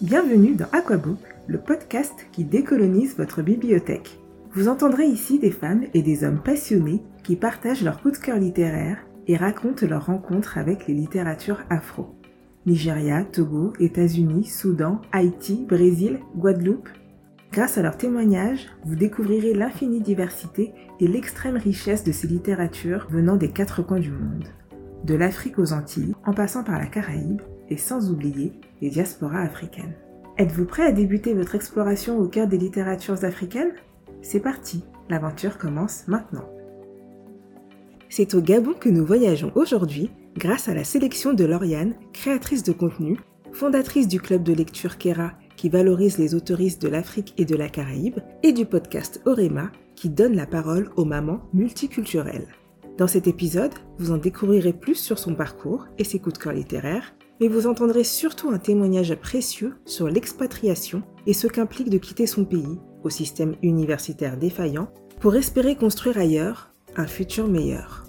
Bienvenue dans Aquabook, le podcast qui décolonise votre bibliothèque. Vous entendrez ici des femmes et des hommes passionnés qui partagent leur coup de cœur littéraire et racontent leurs rencontres avec les littératures afro. Nigeria, Togo, États-Unis, Soudan, Haïti, Brésil, Guadeloupe. Grâce à leurs témoignages, vous découvrirez l'infinie diversité et l'extrême richesse de ces littératures venant des quatre coins du monde. De l'Afrique aux Antilles, en passant par la Caraïbe, et sans oublier les diasporas africaines. Êtes-vous prêt à débuter votre exploration au cœur des littératures africaines? C'est parti, l'aventure commence maintenant. C'est au Gabon que nous voyageons aujourd'hui grâce à la sélection de Lauriane, créatrice de contenu, fondatrice du club de lecture Kera qui valorise les autoristes de l'Afrique et de la Caraïbe, et du podcast Orema qui donne la parole aux mamans multiculturelles. Dans cet épisode, vous en découvrirez plus sur son parcours et ses coups de cœur littéraires, mais vous entendrez surtout un témoignage précieux sur l'expatriation et ce qu'implique de quitter son pays, au système universitaire défaillant, pour espérer construire ailleurs un futur meilleur.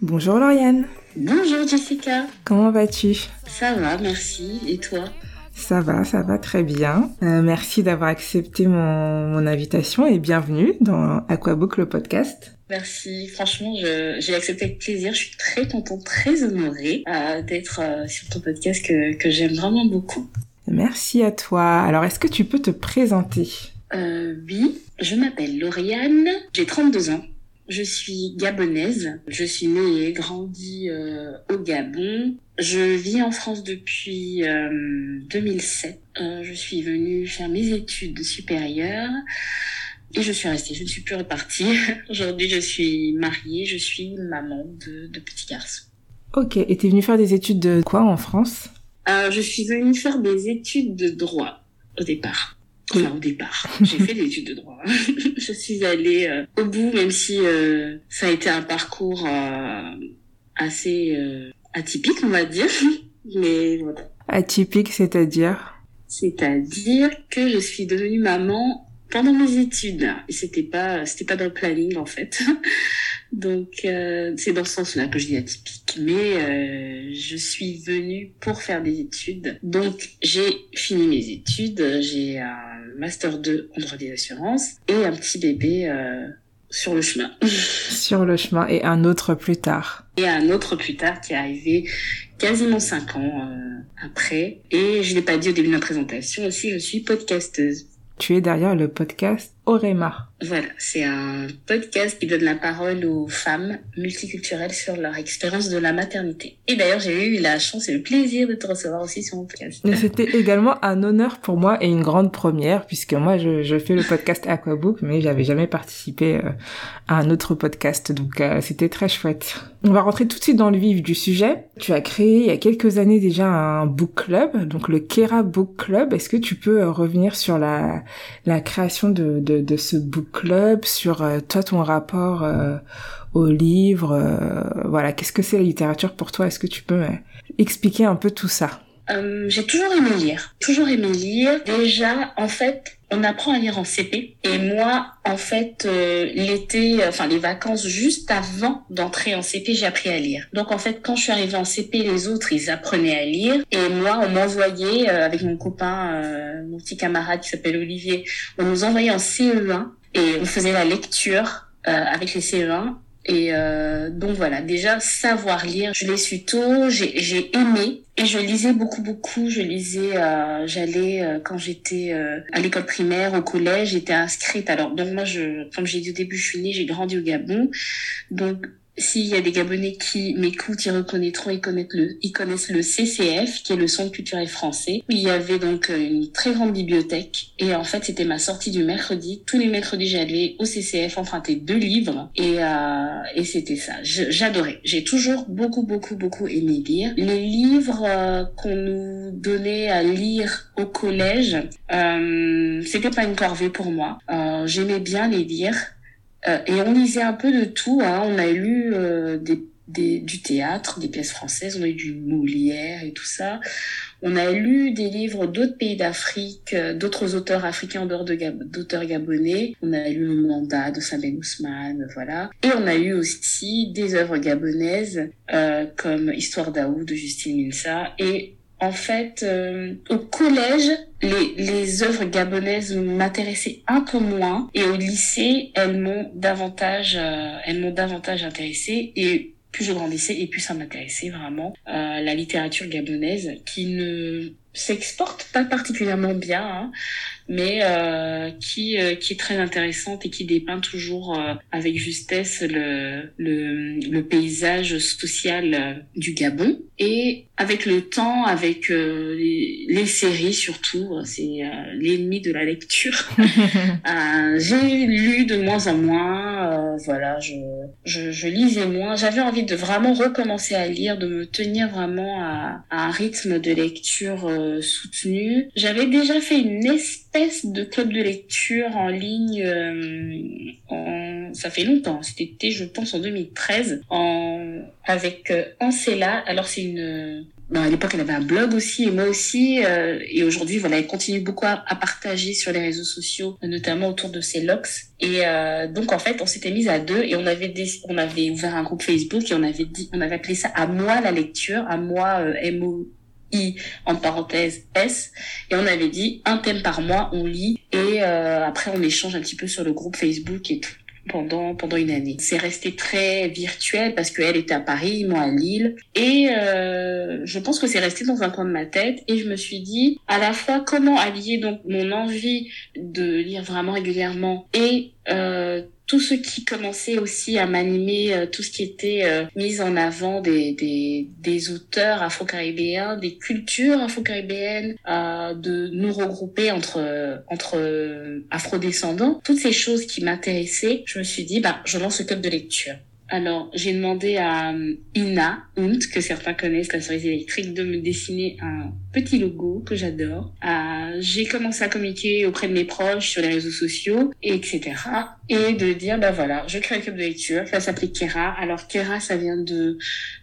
Bonjour Lauriane. Bonjour Jessica. Comment vas-tu? Ça va, merci. Et toi? Ça va, ça va très bien. Euh, merci d'avoir accepté mon, mon invitation et bienvenue dans Aquabook le podcast. Merci. Franchement, j'ai accepté avec plaisir. Je suis très contente, très honorée euh, d'être euh, sur ton podcast que, que j'aime vraiment beaucoup. Merci à toi. Alors, est-ce que tu peux te présenter? Euh, Oui, je m'appelle Lauriane, j'ai 32 ans. Je suis gabonaise. Je suis née et grandie euh, au Gabon. Je vis en France depuis 2007. je suis venue faire mes études supérieures. Et je suis restée, je ne suis plus repartie. Aujourd'hui, je suis mariée, je suis maman de, de petits garçons. Ok, et t'es venue faire des études de quoi en France? Euh, Je suis venue faire des études de droit au départ. Enfin, au départ, j'ai fait des études de droit. je suis allée euh, au bout, même si euh, ça a été un parcours euh, assez euh, atypique, on va dire. Mais voilà. Atypique, c'est-à-dire? C'est-à-dire que je suis devenue maman pendant mes études. Et c'était pas, c'était pas dans le planning en fait. Donc euh, c'est dans ce sens-là que je dis atypique. Mais euh, je suis venue pour faire des études. Donc j'ai fini mes études. J'ai un master 2 en droit des assurances et un petit bébé euh, sur le chemin. sur le chemin et un autre plus tard. Et un autre plus tard qui est arrivé quasiment cinq ans après. Et je l'ai pas dit au début de ma présentation aussi, je suis podcasteuse. Tu es derrière le podcast Orema. Voilà, c'est un podcast qui donne la parole aux femmes multiculturelles sur leur expérience de la maternité. Et d'ailleurs, j'ai eu la chance et le plaisir de te recevoir aussi sur mon podcast. C'était également un honneur pour moi et une grande première, puisque moi, je, je fais le podcast Aquabook, mais j'avais jamais participé euh, à un autre podcast, donc euh, c'était très chouette. On va rentrer tout de suite dans le vif du sujet. Tu as créé il y a quelques années déjà un book club, donc le Kera Book Club. Est-ce que tu peux euh, revenir sur la, la création de, de, de ce book club, sur euh, toi ton rapport euh, au livre, euh, voilà, qu'est-ce que c'est la littérature pour toi? Est-ce que tu peux expliquer un peu tout ça? J'ai toujours aimé lire, toujours aimé lire. Déjà, en fait, on apprend à lire en CP. Et moi, en fait, l'été, enfin les vacances juste avant d'entrer en CP, j'ai appris à lire. Donc en fait, quand je suis arrivée en CP, les autres, ils apprenaient à lire. Et moi, on m'envoyait, avec mon copain, mon petit camarade qui s'appelle Olivier, on nous envoyait en CE1 et on faisait la lecture euh, avec les CE1 et euh, donc voilà, déjà savoir lire, je l'ai su tôt, j'ai aimé et je lisais beaucoup beaucoup. Je lisais, euh, j'allais euh, quand j'étais euh, à l'école primaire, au collège, j'étais inscrite. Alors donc moi, je, comme j'ai dit au début, je suis née, j'ai grandi au Gabon, donc s'il y a des Gabonais qui m'écoutent, ils reconnaîtront, ils connaissent le, ils connaissent le CCF, qui est le Centre culturel français. Il y avait donc euh, une très grande bibliothèque. Et en fait, c'était ma sortie du mercredi. Tous les mercredis, j'allais au CCF emprunter deux livres. Et, euh, et c'était ça. J'adorais. J'ai toujours beaucoup, beaucoup, beaucoup aimé lire. Les livres euh, qu'on nous donnait à lire au collège, euh, c'était pas une corvée pour moi. Euh, J'aimais bien les lire. Euh, et on lisait un peu de tout. Hein. On a lu euh, du théâtre, des pièces françaises, on a lu du Molière et tout ça. On a lu des livres d'autres pays d'Afrique, euh, d'autres auteurs africains en dehors d'auteurs gabonais. On a lu le mandat de Saben Ousmane, voilà. Et on a eu aussi des œuvres gabonaises comme Histoire d'Aou de Justine Minsa et en fait, euh, au collège, les, les œuvres gabonaises m'intéressaient un peu moins, et au lycée, elles m'ont davantage, euh, elles m'ont davantage intéressée. Et plus je grandissais, et plus ça m'intéressait vraiment euh, la littérature gabonaise, qui ne s'exporte pas particulièrement bien, hein, mais euh, qui euh, qui est très intéressante et qui dépeint toujours euh, avec justesse le, le, le paysage social du Gabon. Et avec le temps avec les, les, séries surtout c'est l'ennemi de la lecture. J'ai lu de moins en moins voilà je, je, je lisais moins. J'avais envie de vraiment recommencer à lire de me tenir vraiment à, à un rythme de lecture soutenu. J'avais déjà fait une espèce de club de lecture en ligne euh, ça fait longtemps c'était je pense en 2013 en avec euh, Ancella alors c'est une ben, à l'époque elle avait un blog aussi et moi aussi euh, et aujourd'hui voilà elle continue beaucoup à, partager sur les réseaux sociaux notamment autour de ses locks. Et euh, donc en fait on s'était mis à deux et on avait on avait ouvert un groupe Facebook et on avait dit on avait appelé ça à moi la lecture à moi euh, M O I en parenthèse S. Et on avait dit un thème par mois on lit. Et euh, après on échange un petit peu sur le groupe Facebook et tout pendant pendant une année. C'est resté très virtuel parce qu'elle était à Paris, moi à Lille. Et euh, je pense que c'est resté dans un coin de ma tête. Et je me suis dit à la fois comment allier donc mon envie de lire vraiment régulièrement et euh, tout ce qui commençait aussi à m'animer, euh, tout ce qui était euh, mis en avant des, des, des auteurs afro-caribéens, des cultures afro-caribéennes, euh, de nous regrouper entre, entre afro-descendants, toutes ces choses qui m'intéressaient, je me suis dit, bah, je lance ce club de lecture. Alors, j'ai demandé à Ina Hunt, que certains connaissent, la cerise électrique, de me dessiner un petit logo que j'adore. Euh, j'ai commencé à communiquer auprès de mes proches sur les réseaux sociaux, etc. Et de dire, bah voilà, je crée un club de lecture ça s'appelle Kera. Alors Kera, ça vient de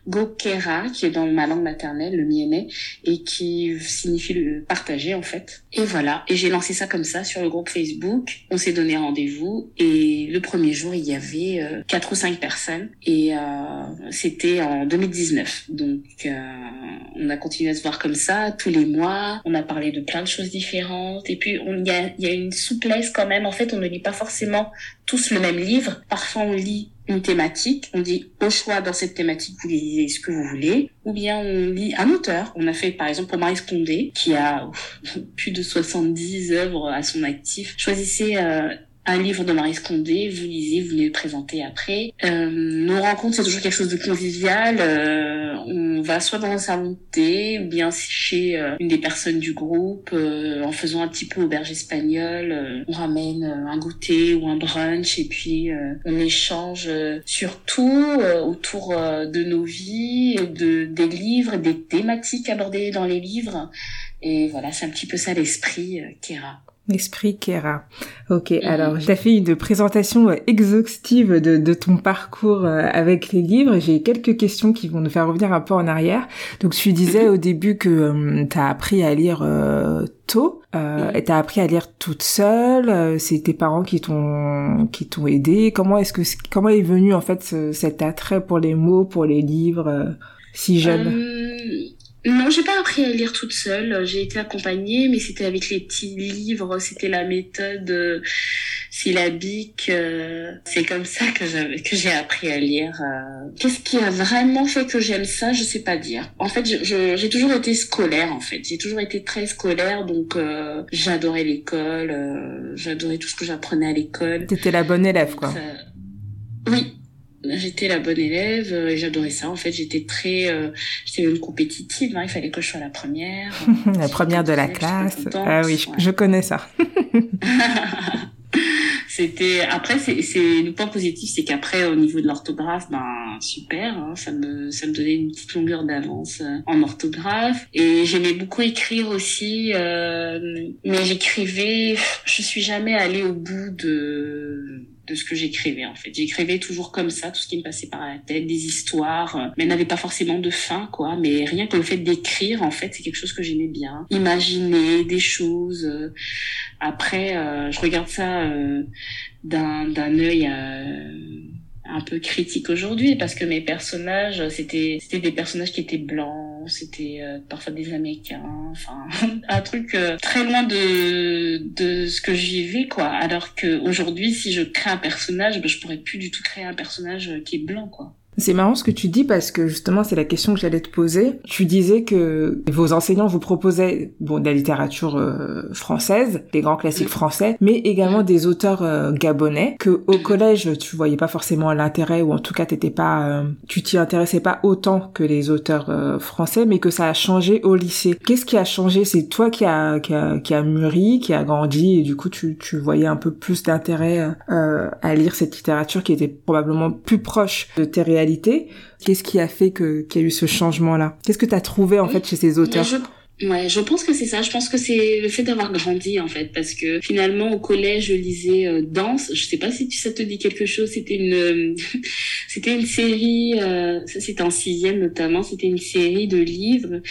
Gokera, qui est dans ma langue maternelle, le mienais, et qui signifie le partager en fait. Et voilà, et j'ai lancé ça comme ça sur le groupe Facebook. On s'est donné rendez-vous et le premier jour, il y avait euh, quatre ou cinq personnes et euh, c'était en 2019. Donc euh, on a continué à se voir comme ça tous les mois. On a parlé de plein de choses différentes. Et puis, il y a, y a une souplesse quand même. En fait, on ne lit pas forcément tous le même livre. Parfois, on lit une thématique, on dit au choix dans cette thématique vous lisez ce que vous voulez, ou bien on lit un auteur. On a fait par exemple pour Marie Scondé qui a plus de 70 œuvres à son actif. Choisissez euh, un livre de Marie Scondé, vous lisez, vous le présenter après. Euh, nos rencontres, c'est toujours quelque chose de convivial. Euh, on va soit dans un salon thé, ou bien chez euh, une des personnes du groupe, euh, en faisant un petit peu auberge espagnole. Euh, on ramène un goûter ou un brunch, et puis on échange sur tout autour de nos vies, de des livres, des thématiques abordées dans les livres. Et voilà, c'est un petit peu ça l'esprit, Kera. L'esprit Kera. Ok, mhm. alors j'ai fait une présentation euh, exhaustive de, de ton parcours euh, avec les livres. J'ai quelques questions qui vont nous faire revenir un peu en arrière. Donc tu disais mhm. au début que euh, tu as appris à lire tôt. Euh, mhm. et t'as appris à lire toute seule. c'est tes parents qui t'ont qui t'ont aidé. Comment est-ce que comment est venu en fait cet attrait pour les mots, pour les livres si jeune? Non, j'ai pas appris à lire toute seule. J'ai été accompagnée, mais c'était avec les petits livres. C'était la méthode euh, syllabique. Euh, c'est comme ça que j'avais que j'ai appris à lire. Euh. Qu'est-ce qui a vraiment fait que j'aime ça? Je sais pas dire. En fait, j'ai toujours été scolaire. En fait, j'ai toujours été très scolaire, donc j'adorais l'école. j'adorais tout ce que j'apprenais à l'école. T'étais la bonne élève, quoi. Oui, j'étais la bonne élève euh, et j'adorais ça en fait. J'étais très euh, j'étais même compétitive hein, il fallait que je sois la première. La première de la classe. ah oui je, connais ça. C'était après c'est c'est le point positif c'est qu'après au niveau de l'orthographe ben super hein, ça me ça me donnait une petite longueur d'avance euh, en orthographe. Et j'aimais beaucoup écrire aussi mais j'écrivais je suis jamais allée au bout de de ce que j'écrivais en fait. J'écrivais toujours comme ça, tout ce qui me passait par la tête, des histoires, euh, mais n'avait pas forcément de fin quoi. Mais rien que le fait d'écrire en fait, c'est quelque chose que j'aimais bien. Imaginer des choses. Euh, après, euh, je regarde ça d'un d'un œil un peu critique aujourd'hui parce que mes personnages c'était c'était des personnages qui étaient blancs c'était parfois des Américains, enfin un truc très loin de de ce que j'y vivais quoi. Alors que aujourd'hui, si je crée un personnage, ben, je pourrais plus du tout créer un personnage qui est blanc quoi. C'est marrant ce que tu dis parce que justement c'est la question que j'allais te poser. Tu disais que vos enseignants vous proposaient bon de la littérature euh, française, des grands classiques français, mais également des auteurs euh, gabonais que au collège tu voyais pas forcément l'intérêt ou en tout cas t'étais pas euh, tu t'y intéressais pas autant que les auteurs français, mais que ça a changé au lycée. Qu'est-ce qui a changé? C'est toi qui a, qui a qui a mûri, qui a grandi et du coup tu tu voyais un peu plus d'intérêt à lire cette littérature qui était probablement plus proche de tes réalités Qu'est-ce qui a fait que qu'il y a eu ce changement-là? Qu'est-ce que tu as trouvé en fait chez ces auteurs? Ouais, je pense que c'est ça. Je pense que c'est le fait d'avoir grandi en fait, parce que finalement au collège je lisais euh, Danse. Je sais pas si ça te dit quelque chose. C'était une, euh, c'était une série. Euh, ça c'était en sixième notamment. C'était une série de livres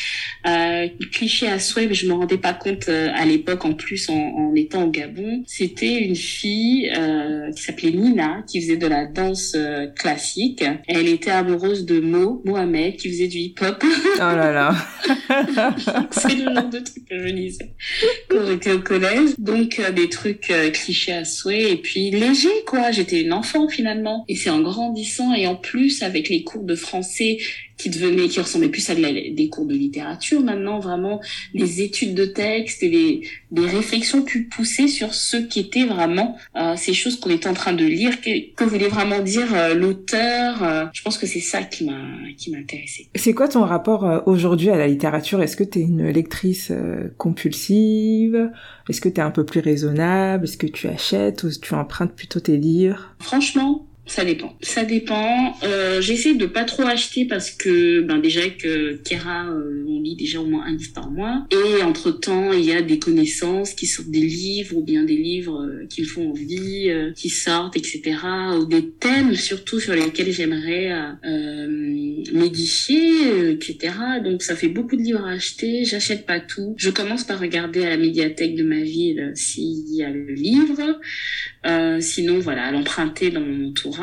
euh, clichés à souhait, mais je me rendais pas compte à l'époque en plus en, en, étant au Gabon. C'était une fille qui s'appelait Nina qui faisait de la danse classique. Elle était amoureuse de Mo Mohamed qui faisait du hip-hop. Oh là là. c'est le genre de trucs que je lisais quand j'étais au collège. Donc euh, des trucs euh, clichés à souhait et puis léger quoi. J'étais une enfant finalement. Et c'est en grandissant et en plus avec les cours de français qui devenaient, qui ressemblaient plus à des cours de littérature maintenant, vraiment les études de texte et les, des réflexions plus poussées sur ce qui était vraiment euh, ces choses qu'on était en train de lire, que, que voulait vraiment dire euh, l'auteur. Euh, je pense que c'est ça qui m'a qui m'a. C'est quoi ton rapport aujourd'hui à la littérature? Est-ce que tu es une lectrice compulsive? Est-ce que tu es un peu plus raisonnable? Est-ce que tu achètes ou tu empruntes plutôt tes livres? Franchement, ça dépend. Ça dépend. Euh, J'essaie de pas trop acheter parce que ben déjà que Kera, euh, on lit déjà au moins un livre par mois. Et entre temps, il y a des connaissances qui sortent des livres ou bien des livres euh, qui me font envie, euh, qui sortent, etc. Ou des thèmes surtout sur lesquels j'aimerais euh, m'édifier, etc. Donc ça fait beaucoup de livres à acheter. J'achète pas tout. Je commence par regarder à la médiathèque de ma ville s'il y a le livre. sinon, voilà, l'emprunter dans mon tour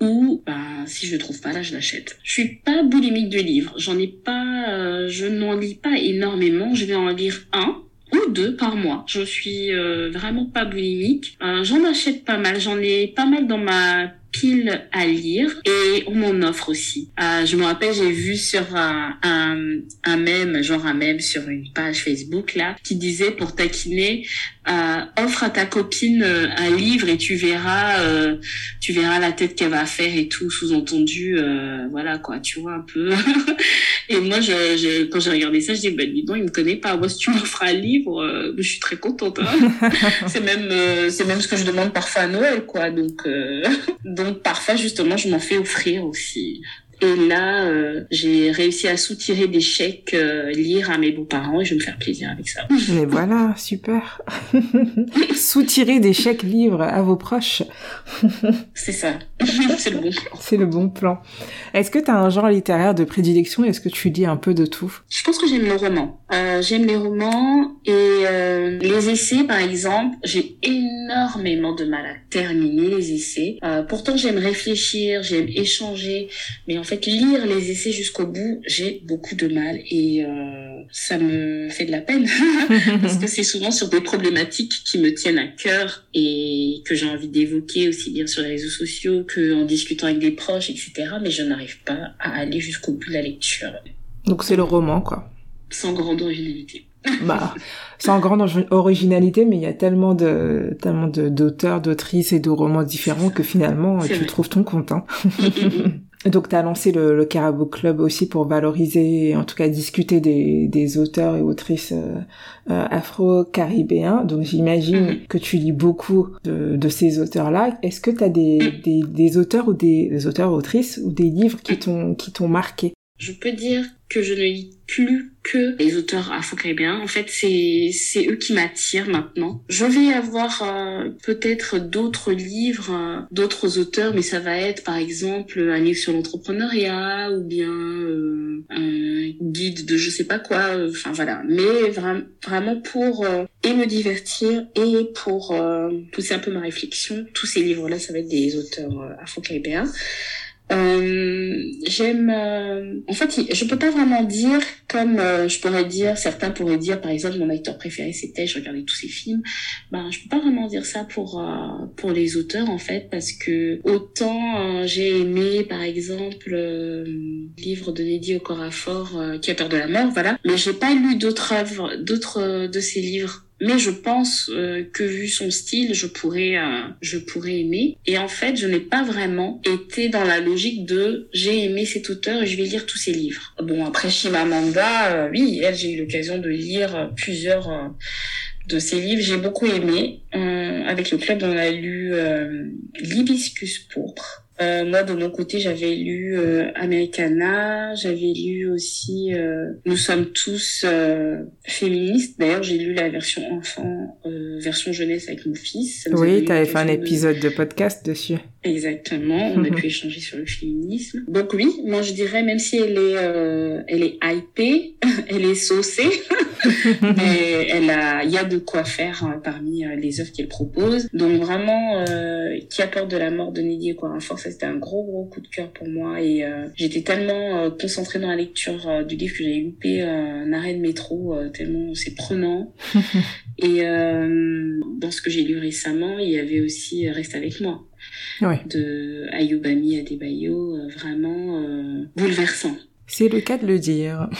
ou ben, si je le trouve pas là, je l'achète. Je suis pas boulimique de livres. J'en ai pas, euh, je n'en lis pas énormément. Je vais en lire un ou deux par mois. Je suis euh, vraiment pas boulimique. Euh, j'en achète pas mal. J'en ai pas mal dans ma pile à lire et on m'en offre aussi. Je me rappelle, j'ai vu sur un, un, un genre un mème sur une page Facebook là, qui disait pour taquiner, euh, offre à ta copine euh, un livre et tu verras, euh, tu verras la tête qu'elle va faire et tout, sous-entendu, euh, voilà quoi, tu vois un peu. et moi, je, je, quand j'ai regardé ça, je dis, ben dis donc, il me connaît pas. Moi, si tu m'offres un livre, je suis très contente. Hein. c'est même, c'est même ce que je demande parfois à Noël, quoi. Donc donc parfois justement je m'en fais offrir aussi. Et là, euh, j'ai réussi à soutirer des chèques, euh, lire à mes beaux-parents et je vais me faire plaisir avec ça. Mais voilà, super. soutirer des chèques livres à vos proches. C'est ça. C'est le bon plan. C'est le bon plan. Est-ce que tu as un genre littéraire de prédilection? Est-ce que tu lis un peu de tout? Je pense que j'aime le roman. Euh, j'aime les romans et euh, les essais, par exemple. J'ai énormément de mal à terminer les essais. Euh, pourtant, j'aime réfléchir, j'aime échanger, mais en fait, lire les essais jusqu'au bout, j'ai beaucoup de mal et euh, ça me fait de la peine parce que c'est souvent sur des problématiques qui me tiennent à cœur et que j'ai envie d'évoquer aussi bien sur les réseaux sociaux que en discutant avec des proches, etc. Mais je n'arrive pas à aller jusqu'au bout de la lecture. Donc c'est le roman, quoi. Sans grande originalité. bah, sans grande originalité, mais il y a tellement de tellement d'auteurs, d'autrices et de romans différents que finalement tu trouves ton compte. Hein. Donc tu as lancé le, le Carabou Club aussi pour valoriser, en tout cas discuter des, des auteurs et autrices euh, euh afro-caribéens. Donc j'imagine mm-hmm. que tu lis beaucoup de, de ces auteurs-là. Est-ce que tu as des, des, des, auteurs ou des, des auteurs autrices ou des livres qui t'ont qui t'ont marqué? Je peux dire que je ne lis plus que les auteurs afro-caribéens. En fait, c'est c'est eux qui m'attirent maintenant. Je vais avoir euh, peut-être d'autres livres, euh, d'autres auteurs, mais ça va être par exemple un livre sur l'entrepreneuriat ou bien euh, un guide de je sais pas quoi. Enfin voilà. Mais vraiment pour et me divertir et pour pousser un peu ma réflexion. Tous ces livres-là, ça va être des auteurs afro-caribéens. Euh, J'aime, euh, en fait, je peux pas vraiment dire comme euh, je pourrais dire. Certains pourraient dire, par exemple, mon acteur préféré c'était, je regardais tous ses films. Ben, je peux pas vraiment dire ça pour euh, pour les auteurs en fait, parce que autant j'ai aimé, par exemple, le livre de Neddy Okorafor, qui a peur de la mort, voilà. Mais j'ai pas lu d'autres œuvres, d'autres de ses livres mais je pense euh, que vu son style, je pourrais, euh, je pourrais aimer. Et en fait, je n'ai pas vraiment été dans la logique de j'ai aimé cet auteur et je vais lire tous ses livres. Bon, après Chimamanda, euh, oui, elle, j'ai eu l'occasion de lire plusieurs de ses livres. J'ai beaucoup aimé. avec le club, on a lu L'hibiscus pourpre euh, moi, de mon côté, j'avais lu euh, Americana, j'avais lu aussi euh, Nous sommes tous euh, féministes. D'ailleurs, j'ai lu la version enfant, version jeunesse avec mon fils. oui, tu avais fait un épisode de podcast dessus. Exactement, on a pu échanger sur le féminisme. Donc oui, moi je dirais même si elle est euh, elle est hypée, elle est saucée, mais elle a il y a de quoi faire hein, parmi euh, les œuvres qu'elle propose. Donc vraiment euh, qui a peur de la mort de Neddy Okorafor, ça c'était un gros gros coup de cœur pour moi et euh, j'étais tellement euh, concentrée dans la lecture du livre que j'avais loupé un arrêt de métro tellement c'est prenant. et dans ce que j'ai lu récemment, il y avait aussi Reste avec moi de Ayubami Adebayo, euh, vraiment euh, bouleversant. C'est le cas de le dire.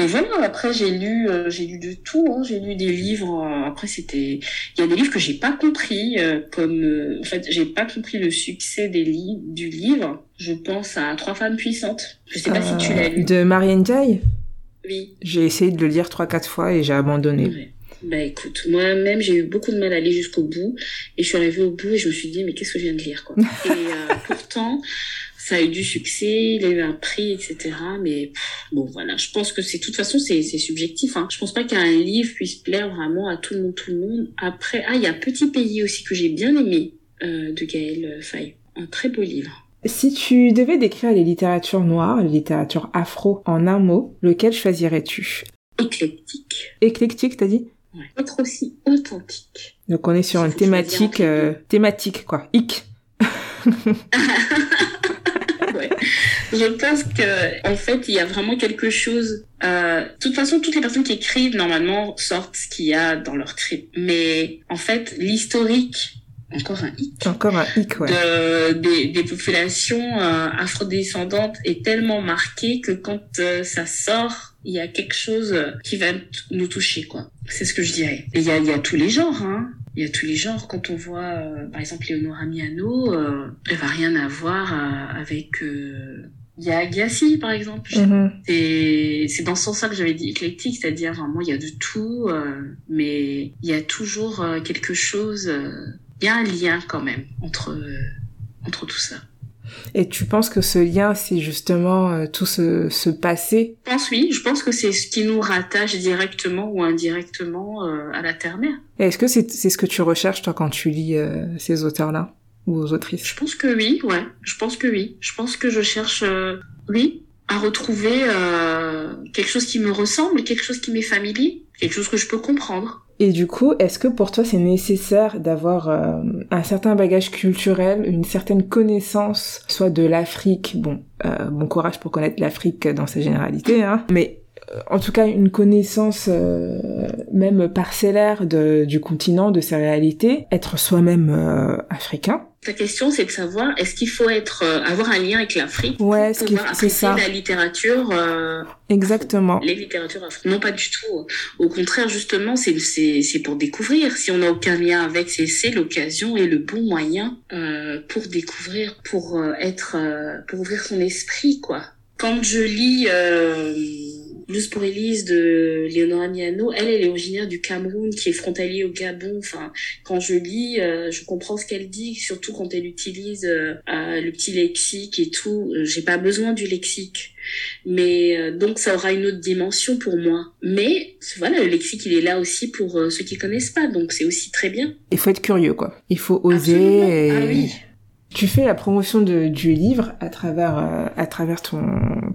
Et voilà, après j'ai lu, euh, j'ai lu de tout. Hein. J'ai lu des livres. après c'était, il y a des livres que j'ai pas compris, comme en fait j'ai pas compris le succès des li du livre. Je pense à Trois femmes puissantes. Je sais pas si tu l'as lu. De Marianne Jay? Oui. J'ai essayé de le lire trois quatre fois et j'ai abandonné. Bah écoute, moi-même j'ai eu beaucoup de mal à aller jusqu'au bout et je suis arrivée au bout et je me suis dit mais qu'est-ce que je viens de lire quoi? et euh, pourtant ça a eu du succès, il a eu un prix etc. Mais bon voilà, je pense que c'est de toute façon c'est subjectif. Hein. Je pense pas qu'un livre puisse plaire vraiment à tout le monde tout le monde. Après ah il y a Petit pays aussi que j'ai bien aimé euh, de Gaël Faye, un très beau livre. Si tu devais décrire les littératures noires, les littératures afro en un mot, lequel choisirais-tu? Éclectique. Éclectique, t'as dit? Être aussi authentique. Donc on est sur une thématique, euh, thématique quoi, hic. ouais. Je pense que en fait il y a vraiment quelque chose. Euh, de toute façon, toutes les personnes qui écrivent normalement sortent ce qu'il y a dans leur trip. Mais en fait, l'historique encore un hic. Encore un hic, ouais. De, des, des populations euh, afrodescendantes est tellement marqué que quand euh, ça sort, il y a quelque chose qui va nous toucher, quoi. C'est ce que je dirais. Et il y a, y a tous les genres, hein. Il y a tous les genres. Quand on voit, euh, par exemple, Léonora Miano, euh, elle va rien avoir avec... Il y a Agassi, par exemple. Et c'est dans ce sens-là que j'avais dit éclectique, c'est-à-dire vraiment il y a de tout, mais il y a toujours quelque chose il y a un lien quand même entre, euh, entre tout ça. Et tu penses que ce lien, c'est justement euh, tout ce, ce, passé? Je pense oui, je pense que c'est ce qui nous rattache directement ou indirectement euh, à la Terre-Mère. Est-ce que c'est ce que tu recherches, toi, quand tu lis ces auteurs-là ou aux autrices? Je pense que oui, ouais. Je pense que oui. Je pense que je cherche, oui, à retrouver quelque chose qui me ressemble, quelque chose qui m'est familier, quelque chose que je peux comprendre. Et du coup, est-ce que pour toi c'est nécessaire d'avoir euh, un certain bagage culturel, une certaine connaissance, soit de l'Afrique, bon, euh, bon courage pour connaître l'Afrique dans sa généralité, hein, mais euh, en tout cas une connaissance même parcellaire de, du continent, de ses réalités, être soi-même africain, ta question, c'est de savoir est-ce qu'il faut être euh, avoir un lien avec l'Afrique ouais, pour pouvoir apprécier la littérature euh, Exactement. Les littératures africaines. Non, pas du tout. Au contraire, justement, c'est c'est c'est pour découvrir. Si on n'a aucun lien avec, c'est c'est l'occasion et le bon moyen euh, pour découvrir, pour euh, être, pour ouvrir son esprit, quoi. Quand je lis Blues pour Elise de Léonora Miano, elle, elle est originaire du Cameroun, qui est frontalier au Gabon. Enfin, quand je lis, euh, je comprends ce qu'elle dit, surtout quand elle utilise euh, euh, le petit lexique et tout. J'ai pas besoin du lexique. Mais donc ça aura une autre dimension pour moi. Mais voilà, le lexique il est là aussi pour ceux qui connaissent pas, donc c'est aussi très bien. Il faut être curieux quoi. Il faut oser. Et... Ah oui. Tu fais la promotion de, du livre à travers euh,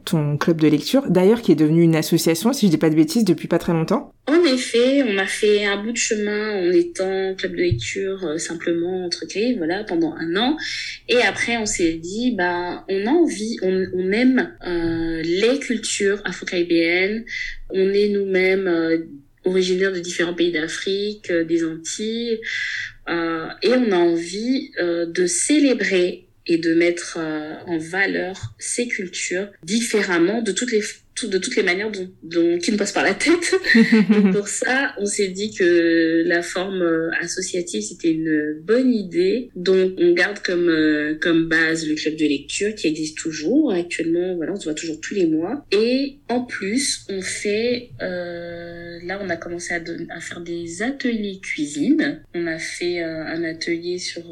ton club de lecture, d'ailleurs qui est devenu une association, si je dis pas de bêtises, depuis pas très longtemps. En effet, on a fait un bout de chemin en étant club de lecture euh, simplement entre clés, voilà, pendant un an. Et après, on s'est dit, bah, on a envie, on, aime euh, les cultures afro-caribéennes, on est nous-mêmes originaires de différents pays d'Afrique, des Antilles. Et on a envie de célébrer et de mettre euh, en valeur ces cultures différemment de toutes les de toutes les manières dont, dont qui nous passent par la tête. et pour ça, on s'est dit que la forme euh, associative c'était une bonne idée. Donc on garde comme euh, comme base le club de lecture qui existe toujours actuellement. Voilà, on se voit toujours tous les mois. Et en plus, on fait euh, là on a commencé à, à, faire des ateliers cuisine. On a fait euh, un atelier sur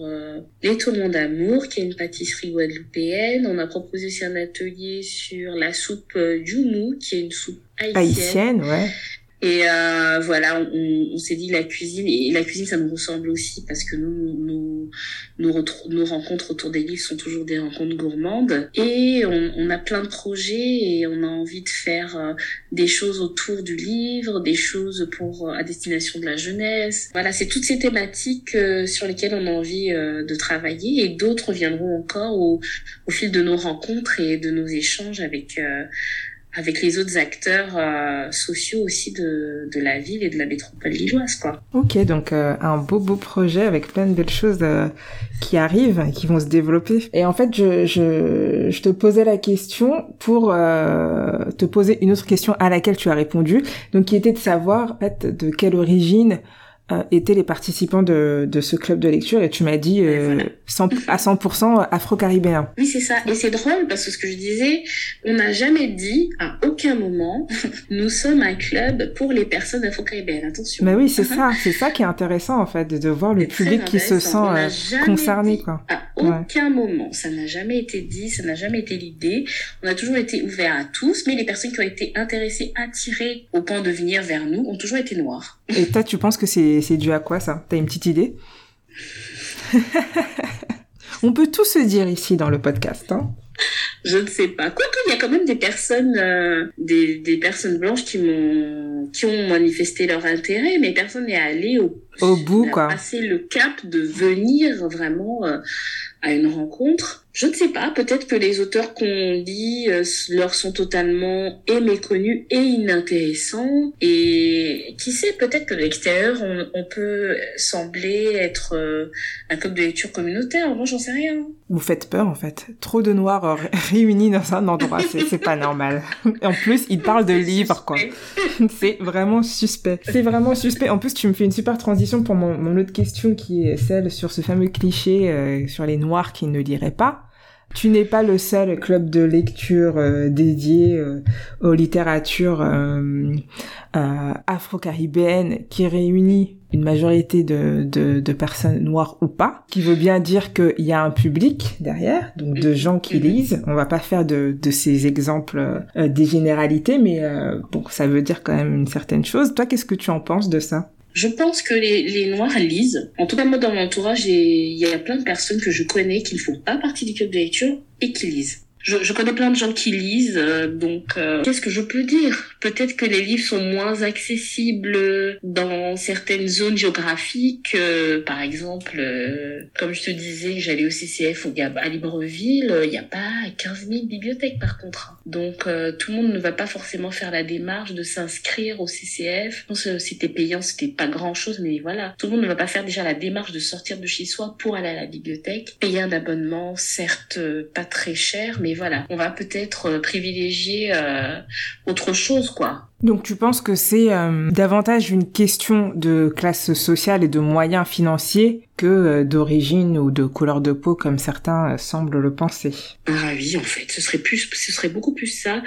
les tourments d'amour qui est une pâtisserie guadeloupéenne. On a proposé aussi un atelier sur la soupe du qui est une soupe haïtienne. ouais. Et euh, voilà, on, on s'est dit la cuisine et la cuisine ça nous ressemble aussi parce que nous nous nos, nos rencontres autour des livres sont toujours des rencontres gourmandes et on, on, a plein de projets et on a envie de faire euh, des choses autour du livre, des choses pour euh, à destination de la jeunesse. Voilà, c'est toutes ces thématiques sur lesquelles on a envie de travailler et d'autres viendront encore au, au fil de nos rencontres et de nos échanges avec avec les autres acteurs euh, sociaux aussi de, de la ville et de la métropole lilloise quoi. Ok donc euh, un beau beau projet avec plein de belles choses euh, qui arrivent qui vont se développer et en fait je, je, je te posais la question pour te poser une autre question à laquelle tu as répondu donc qui était de savoir en fait de quelle origine euh, étaient les participants de, de ce club de lecture et tu m'as dit euh, à 100% afro-caribéen. Oui, c'est ça. Et c'est drôle parce que ce que je disais, on n'a jamais dit à aucun moment nous sommes un club pour les personnes afro-caribéennes. Attention. Mais oui, c'est ça. C'est ça qui est intéressant en fait, de voir le public qui se sent euh, concerné. quoi. À aucun moment. Ça n'a jamais été dit, ça n'a jamais été l'idée. On a toujours été ouvert à tous, mais les personnes qui ont été intéressées, attirées au point de venir vers nous ont toujours été noires. Et toi, tu penses que c'est dû à quoi ça? T'as une petite idée? On peut tout se dire ici dans le podcast. Hein je ne sais pas. Quoique, il y a quand même des personnes, euh, des, des personnes blanches qui m'ont, qui ont manifesté leur intérêt, mais personne n'est allé au, au bout, quoi. Passer le cap de venir vraiment euh, à une rencontre. Je ne sais pas, peut-être que les auteurs qu'on lit euh, leur sont totalement et méconnus et inintéressants. Et qui sait, peut-être que de l'extérieur, on, peut sembler être euh, un club de lecture communautaire. Moi, j'en sais rien. Vous faites peur, en fait. Trop de noirs euh, réunis dans un endroit, c'est pas normal. en plus, ils parlent de livres, quoi. c'est vraiment suspect. C'est vraiment suspect. En plus, tu me fais une super transition pour mon, mon autre question qui est celle sur ce fameux cliché sur les noirs qui ne liraient pas. Tu n'es pas le seul club de lecture euh, dédié euh, aux littératures euh, afro-caribéennes qui réunit une majorité de, de, de, personnes noires ou pas, qui veut bien dire qu'il y a un public derrière, donc de gens qui mhm. lisent. On va pas faire de, de ces exemples des généralités, mais bon, ça veut dire quand même une certaine chose. Toi, qu'est-ce que tu en penses de ça? Je pense que les, les Noirs lisent. En tout cas, moi, dans mon entourage, il y a plein de personnes que je connais qui ne font pas partie du club de lecture et qui lisent. Je, je, connais plein de gens qui lisent, euh, donc euh, qu'est-ce que je peux dire? Peut-être que les livres sont moins accessibles dans certaines zones géographiques. Euh, par exemple, comme je te disais, j'allais au CCF au Gab à Libreville, il n'y a pas 15 000 bibliothèques par contre. Donc tout le monde ne va pas forcément faire la démarche de s'inscrire au CCF. C'était payant, c'était pas grand-chose, mais voilà. Tout le monde ne va pas faire déjà la démarche de sortir de chez soi pour aller à la bibliothèque. Payer un abonnement, certes pas très cher, mais voilà, on va peut-être euh, privilégier euh, autre chose, quoi. Donc tu penses que c'est euh, davantage une question de classe sociale et de moyens financiers que d'origine ou de couleur de peau comme certains semblent le penser? Ah oui, en fait, ce serait plus, ce serait beaucoup plus ça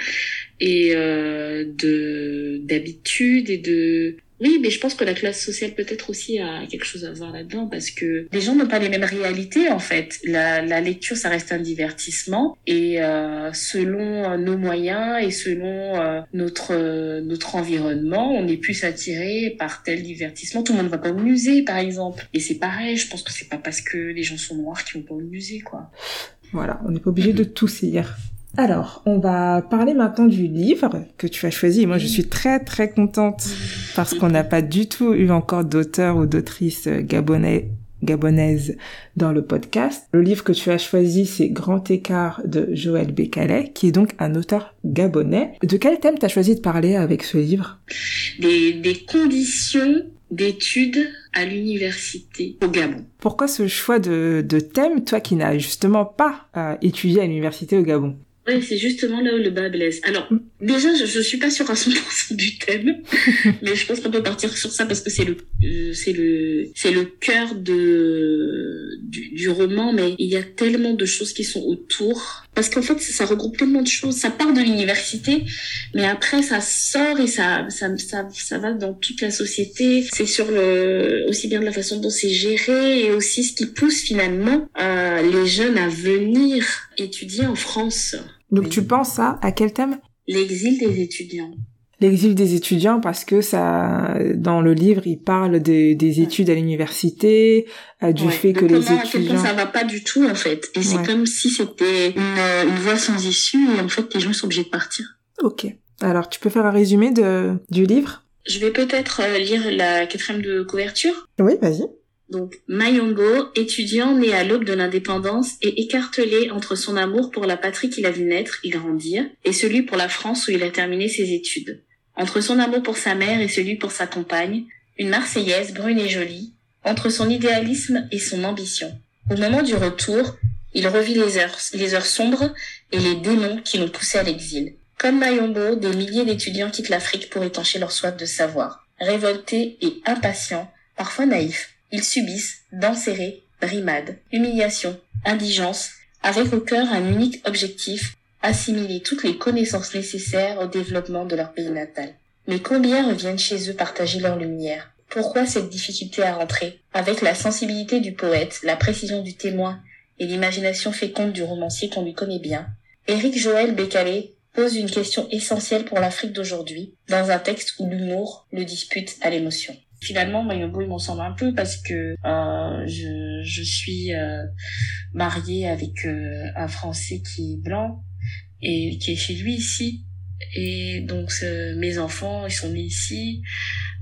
et de d'habitude et de Oui, mais je pense que la classe sociale peut-être aussi a quelque chose à voir là-dedans parce que les gens n'ont pas les mêmes réalités en fait. La, la lecture, ça reste un divertissement et euh, selon nos moyens et selon euh, notre euh, notre environnement, on est plus attiré par tel divertissement. Tout le monde ne va pas au musée, par exemple. Et c'est pareil. Je pense que c'est pas parce que les gens sont noirs qu'ils vont pas au musée, quoi. Voilà, on n'est pas obligé de tous lire. Alors, on va parler maintenant du livre que tu as choisi. Et moi, je suis très très contente parce qu'on n'a pas du tout eu encore d'auteur ou d'autrice gabonais gabonaise dans le podcast. Le livre que tu as choisi, c'est Grand écart de Joël Bécalet, qui est donc un auteur gabonais. De quel thème tu as choisi de parler avec ce livre? Des, des conditions d'études à l'université au Gabon. Pourquoi ce choix de, de thème, toi qui n'as justement pas euh, étudié à l'université au Gabon? Oui, c'est justement là où le bas blesse. Alors, déjà, je, je suis pas sûre à 100% du thème, mais je pense qu'on peut partir sur ça parce que c'est le, euh, c'est le, c'est le cœur de, du, du, roman, mais il y a tellement de choses qui sont autour. Parce qu'en fait, ça, ça, regroupe tellement de choses. Ça part de l'université, mais après, ça sort et ça, ça, ça, ça va dans toute la société. C'est sur le, aussi bien de la façon dont c'est géré et aussi ce qui pousse finalement euh, les jeunes à venir étudier en France. Donc tu penses ça à quel thème? L'exil des étudiants. L'exil des étudiants parce que ça, dans le livre, il parle des, des études à l'université, euh, du fait que les étudiants. ça va pas du tout en fait, et c'est comme si c'était une, une voie sans issue et en fait les gens sont obligés de partir. Ok. Alors tu peux faire un résumé de du livre? Je vais peut-être euh, lire la quatrième de couverture. Oui, vas-y. Donc, Mayombo, étudiant né à l'aube de l'indépendance et écartelé entre son amour pour la patrie qu'il a vu naître et grandir, et celui pour la France où il a terminé ses études. Entre son amour pour sa mère et celui pour sa compagne, une Marseillaise brune et jolie, entre son idéalisme et son ambition. Au moment du retour, il revit les heures, les heures sombres et les démons qui l'ont poussé à l'exil. Comme Mayombo, des milliers d'étudiants quittent l'Afrique pour étancher leur soif de savoir. Révoltés et impatients, parfois naïfs, ils subissent, dents brimades, humiliation, indigence, avec au cœur un unique objectif, assimiler toutes les connaissances nécessaires au développement de leur pays natal. Mais combien reviennent chez eux partager leur lumière? Pourquoi cette difficulté à rentrer? Avec la sensibilité du poète, la précision du témoin et l'imagination féconde du romancier qu'on lui connaît bien, Éric Joël Bécalé pose une question essentielle pour l'Afrique d'aujourd'hui, dans un texte où l'humour le dispute à l'émotion. Finalement, Mayombo, il m'en semble un peu parce que euh, je, je suis euh, mariée avec euh, un Français qui est blanc et qui est chez lui ici. Et donc, mes enfants, ils sont nés ici.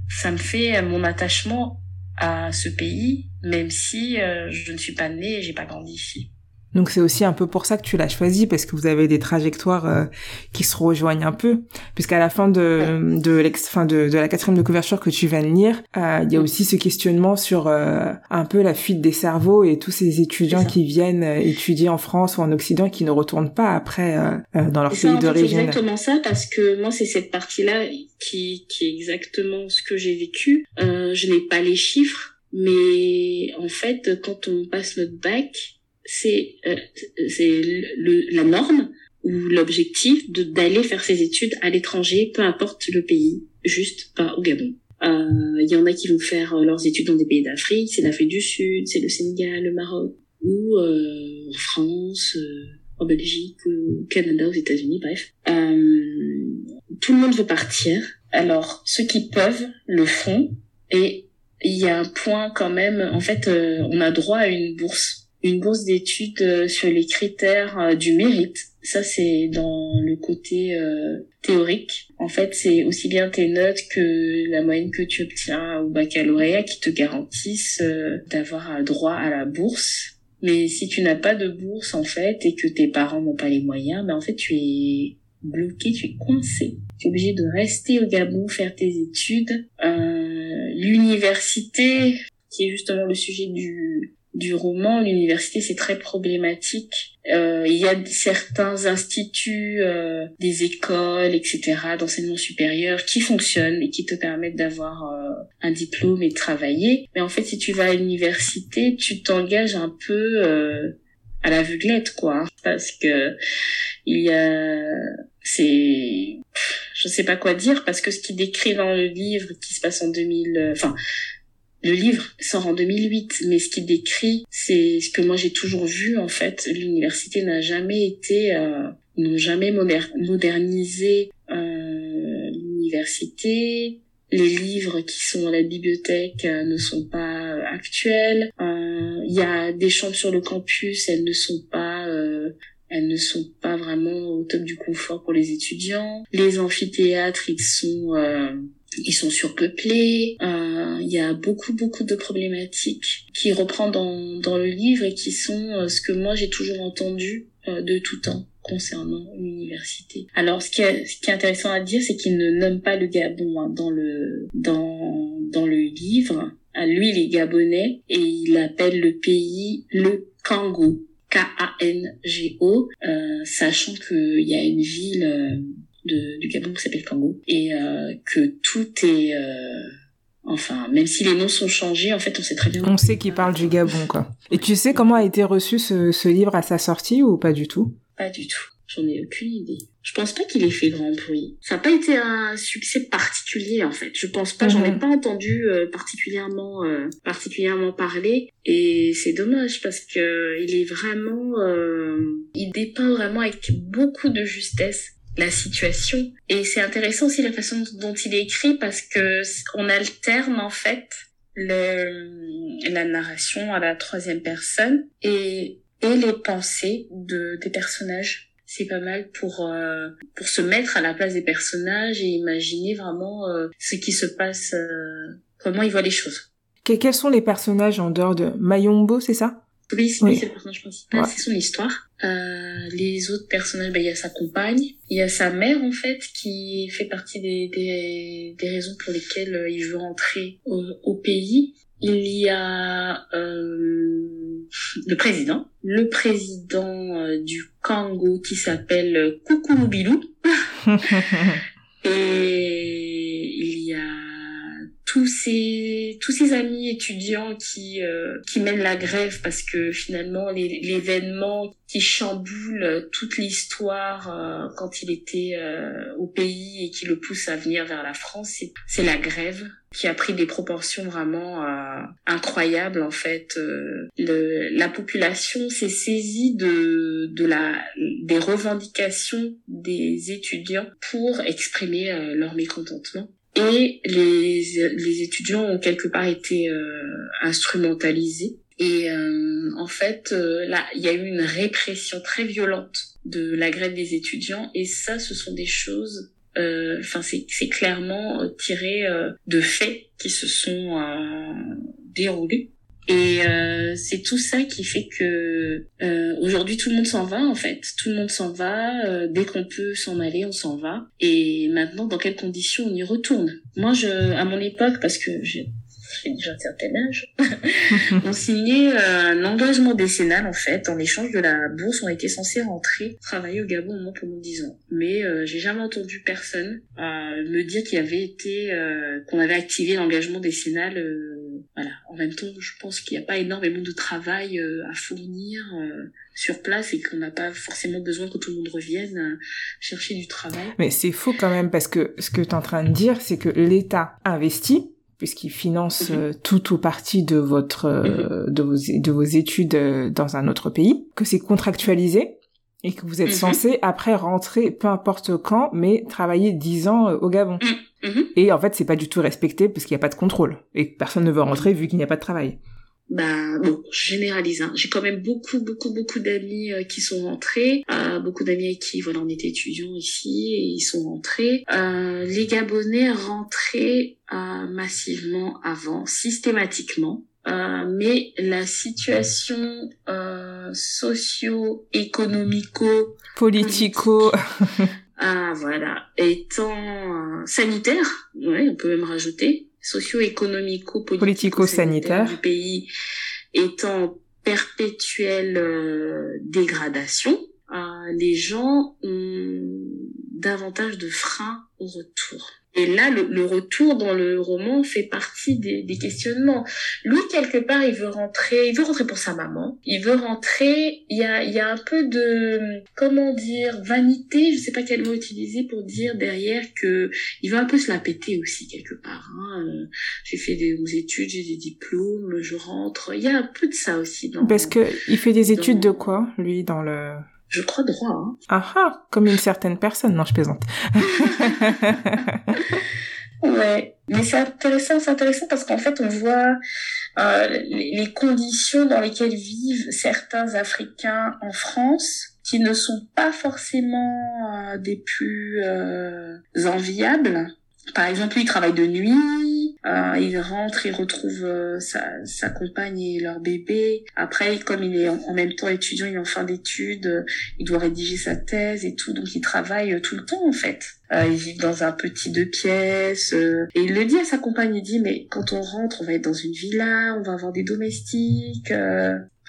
Ça me fait mon attachement à ce pays, même si je ne suis pas née et j'ai pas grandi ici. Donc c'est aussi un peu pour ça que tu l'as choisi parce que vous avez des trajectoires euh, qui se rejoignent un peu puisqu'à la fin de de l'ex fin de, de la quatrième de couverture que tu viens de lire, euh, il y a aussi ce questionnement sur euh, un peu la fuite des cerveaux et tous ces étudiants qui viennent étudier en France ou en Occident qui ne retournent pas après dans leur pays d'origine. C'est exactement ça parce que moi c'est cette partie-là qui qui est exactement ce que j'ai vécu. je n'ai pas les chiffres mais en fait quand on passe notre bac c'est euh, c'est la norme ou l'objectif d'aller faire ses études à l'étranger, peu importe le pays, juste pas au Gabon. Euh, il y en a qui vont faire euh, leurs études dans des pays d'Afrique, c'est l'Afrique du Sud, c'est le Sénégal, le Maroc, ou euh, en France, euh, en Belgique, au Canada, aux États-Unis, bref. tout le monde veut partir. Alors ceux qui peuvent le font, et il y a un point quand même. En fait, on a droit à une bourse une bourse d'études euh, sur les critères euh, du mérite. Ça, c'est dans le côté euh, théorique. En fait, c'est aussi bien tes notes que la moyenne que tu obtiens au baccalauréat qui te garantissent d'avoir droit à la bourse. Mais si tu n'as pas de bourse, en fait, et que tes parents n'ont pas les moyens, ben en fait, tu es bloqué, tu es coincé. Tu es obligé de rester au Gabon, faire tes études. Euh, L'université, qui est justement le sujet du, du roman, l'université c'est très problématique. Euh, il y a certains instituts, euh, des écoles, etc., d'enseignement supérieur qui fonctionnent et qui te permettent d'avoir euh, un diplôme et de travailler. Mais en fait, si tu vas à l'université, tu t'engages un peu euh, à l'aveuglette, quoi, parce que il y a, c'est, je sais pas quoi dire parce que ce qui décrit dans le livre qui se passe en 2000, enfin le livre sort en 2008, mais ce qu'il décrit, c'est ce que moi j'ai toujours vu en fait. L'université n'a jamais été, euh, n'ont jamais modernisé euh, l'université. Les livres qui sont à la bibliothèque euh, ne sont pas actuels. Euh, il y a des chambres sur le campus, elles ne sont pas elles ne sont pas vraiment au top du confort pour les étudiants. Les amphithéâtres, ils sont ils sont surpeuplés. Euh, il y a beaucoup beaucoup de problématiques qui reprend dans dans le livre et qui sont euh, ce que moi j'ai toujours entendu euh, de tout temps concernant l'université. Alors ce qui est ce qui est intéressant à dire c'est qu'il ne nomme pas le Gabon hein, dans le dans dans le livre. Lui il est gabonais et il appelle le pays le Kango. K-A-N-G-O, euh, sachant qu'il y a une ville de, du Gabon qui s'appelle Kango et euh, que tout est euh, enfin même si les noms sont changés en fait on sait très bien on sait qu'il parle du Gabon quoi et tu sais comment a été reçu ce, ce livre à sa sortie ou pas du tout? Pas du tout J'en ai aucune idée. Je pense pas qu'il ait fait grand bruit. Ça n'a pas été un succès particulier en fait. Je pense pas. J'en ai mhm. pas entendu euh, particulièrement euh, particulièrement parler. Et c'est dommage parce que il est vraiment. il dépeint vraiment avec beaucoup de justesse la situation. Et c'est intéressant aussi la façon dont il écrit parce que on alterne en fait le, la narration à la troisième personne et, et les pensées de, des personnages. C'est pas mal pour euh, pour se mettre à la place des personnages et imaginer vraiment euh, ce qui se passe, euh, comment ils voient les choses. quels sont les personnages en dehors de Mayombo, c'est ça? Oui, c'est le personnage principal, c'est son histoire. Euh, les autres personnages, ben, il y a sa compagne, il y a sa mère en fait, qui fait partie des, des, des raisons pour lesquelles euh, il veut rentrer au, au pays. Il y a euh, le président, le président euh, du Congo qui s'appelle Bilou. Et tous ces tous ces amis étudiants qui euh, qui mènent la grève parce que finalement l'événement qui chamboule toute l'histoire euh, quand il était euh, au pays et qui le pousse à venir vers la France c'est la grève qui a pris des proportions vraiment incroyables en fait. Le, la population s'est saisie de de la des revendications des étudiants pour exprimer leur mécontentement et les, les étudiants ont quelque part été euh, instrumentalisés. Et euh, en fait, euh, là, il y a eu une répression très violente de la grève des étudiants. Et ça, ce sont des choses, enfin, c'est clairement tiré de faits qui se sont déroulés. Et euh, c'est tout ça qui fait que euh, aujourd'hui tout le monde s'en va en fait. Tout le monde s'en va. Euh, dès qu'on peut s'en aller, on s'en va. Et maintenant, dans quelles conditions on y retourne? Moi, je, à mon époque, parce que j'ai déjà un certain âge, on signait euh, un engagement décennal en fait. En échange de la bourse, on était censé rentrer travailler au Gabon au moins pendant 10 ans. Mais euh, j'ai jamais entendu personne euh, me dire qu'il avait été, qu'on avait activé l'engagement décennal. En même temps, je pense qu'il n'y a pas énormément de travail à fournir sur place et qu'on n'a pas forcément besoin que tout le monde revienne chercher du travail. Mais c'est faux quand même parce que ce que tu es en train de dire, c'est que l'État investit puisqu'il finance mhm. euh, tout ou partie de votre euh, mhm. de vos de vos études euh, dans un autre pays, que c'est contractualisé et que vous êtes mhm. censé après rentrer peu importe quand, mais travailler dix ans au Gabon. Et en fait, c'est pas du tout respecté parce qu'il n'y a pas de contrôle et personne ne veut rentrer vu qu'il n'y a pas de travail bah bon, je généralise. Hein. J'ai quand même beaucoup, beaucoup, beaucoup d'amis euh, qui sont rentrés, euh, beaucoup d'amis avec qui voilà on était étudiants ici et ils sont rentrés. Euh, les Gabonais rentraient euh, massivement avant, systématiquement. mais la situation socio-économico politico ah voilà. Étant sanitaire ouais on peut même rajouter socio-économico-politico-sanitaire. Du pays est en perpétuelle euh, dégradation, euh, les gens ont davantage de freins au retour. Et là, le, retour dans le roman fait partie des, des, questionnements. Lui, quelque part, il veut rentrer, il veut rentrer pour sa maman. Il veut rentrer. Il y a, il y a un peu de, comment dire, vanité. Je sais pas quel mot utiliser pour dire derrière que il veut un peu se la péter aussi quelque part. Hein. Euh, j'ai fait des études, j'ai des diplômes, je rentre. Il y a un peu de ça aussi. Dans, Parce que il fait des études de quoi, lui, dans le je crois droit. Hein. Ah ah, comme une certaine personne. Non, je plaisante. ouais, mais c'est intéressant, c'est intéressant parce qu'en fait, on voit euh, les conditions dans lesquelles vivent certains Africains en France qui ne sont pas forcément euh, des plus euh, enviables. Par exemple, lui, il travaille de nuit, euh, il rentre, il retrouve euh, sa, sa, compagne et leur bébé. Après, comme il est en, même temps étudiant, il est en fin d'études, euh, il doit rédiger sa thèse et tout, donc il travaille tout le temps en fait. il vit dans un petit deux pièces et il le dit à sa compagne, il dit mais quand on rentre, on va être dans une villa, on va avoir des domestiques.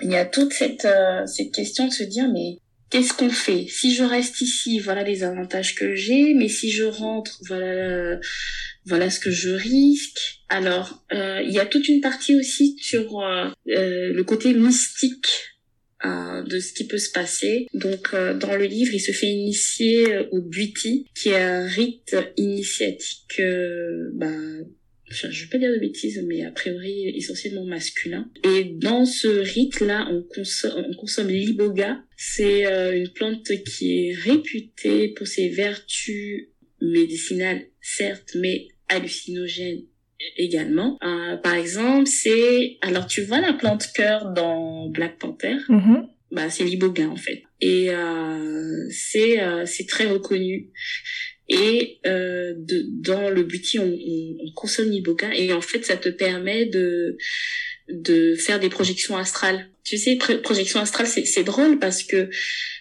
il y a toute cette cette question de se dire mais qu'est-ce qu'on fait? Si je reste ici, voilà les avantages que j'ai, mais si je rentre, voilà voilà ce que je risque. Alors, euh, il y a toute une partie aussi sur euh, euh le côté mystique euh, de ce qui peut se passer. Donc, euh, dans le livre, il se fait initier au Buiti, qui est un rite initiatique, bah, je vais pas dire de bêtises, mais a priori essentiellement masculin. Et dans ce rite-là, on consomme, on consomme l'iboga. C'est une plante qui est réputée pour ses vertus médicinales, certes, mais hallucinogènes également. Euh, par exemple, c'est alors tu vois la plante cœur dans Black Panther? Mm-hmm. Bah, c'est l'iboga en fait. Et euh, c'est euh, c'est très reconnu. Et euh, de, dans le buty, on, on, consomme l'iboga et en fait, ça te permet de de faire des projections astrales. Tu sais, projection astrale, c'est drôle parce que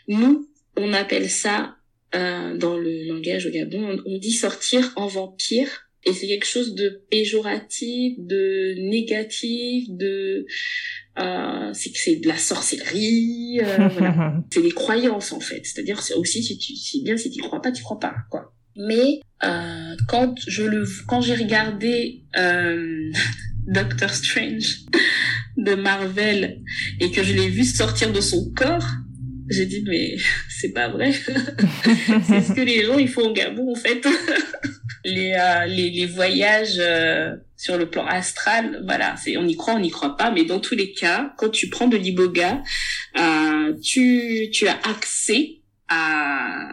nous, on appelle ça euh, dans le langage au Gabon, on dit sortir en vampire et c'est quelque chose de péjoratif, de négatif, de euh, c'est que c'est de la sorcellerie, euh, voilà. c'est des croyances en fait. C'est-à-dire c'est aussi si tu si bien si tu crois pas, tu crois pas quoi. Mais euh, quand je le quand j'ai regardé euh, Doctor Strange de Marvel et que je l'ai vu sortir de son corps, j'ai dit mais c'est pas vrai. c'est ce que les gens ils font au Gabon en fait. Les, euh, les, les voyages euh, sur le plan astral, voilà, c'est on y croit, on n'y croit pas, mais dans tous les cas, quand tu prends de l'iboga, euh, tu tu as accès à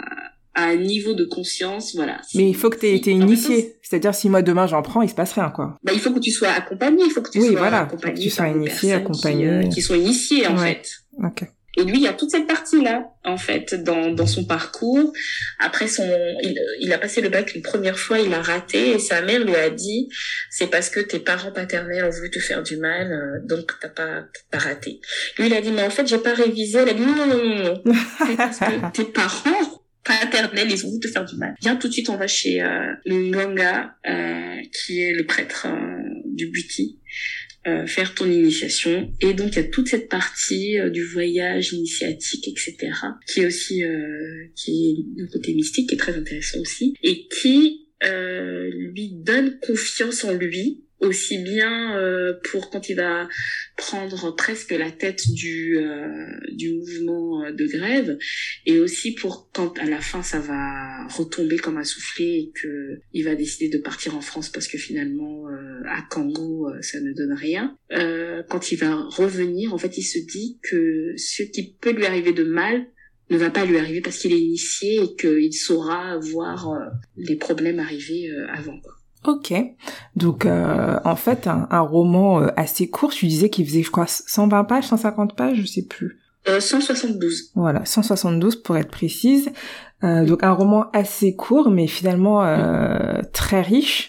à un niveau de conscience, voilà. Mais il faut que tu aies été initié. C'est-à-dire, si moi demain j'en prends, il se passe rien, quoi. Bah, il faut que tu sois accompagné, il faut que tu oui, sois voilà, accompagné. Que tu sois initié, accompagné. Qui, qui sont initiés, en fait. Ok. Et lui, il y a toute cette partie-là, en fait, dans, dans son parcours. Après son, il, il, a passé le bac une première fois, il a raté, et sa mère lui a dit, c'est parce que tes parents paternels ont voulu te faire du mal, euh, donc t'as pas, pas raté. Lui, il a dit, mais en fait, j'ai pas révisé. Elle a dit, non, non, non, non, non. c'est parce que tes parents paternels, ils ont voulu te faire du mal. Viens tout de suite, on va chez euh, le Nganga, euh, qui est le prêtre euh, du Buti. Euh, faire ton initiation. Et donc il y a toute cette partie euh, du voyage initiatique, etc., qui est aussi euh, qui est le côté mystique, qui est très intéressant aussi, et qui lui donne confiance en lui aussi bien euh, pour quand il va prendre presque la tête du euh, du mouvement euh, de grève et aussi pour quand à la fin ça va retomber comme un soufflé et que il va décider de partir en France parce que finalement à Kango ça ne donne rien quand il va revenir en fait il se dit que ce qui peut lui arriver de mal ne va pas lui arriver parce qu'il est initié et qu'il saura voir les problèmes arriver avant quoi. Ok, donc euh, en fait un, un roman euh, assez court, tu disais qu'il faisait je crois 120 pages, 150 pages, je sais plus. Euh, 172. Voilà, 172 pour être précise. Euh, donc un roman assez court mais finalement euh, très riche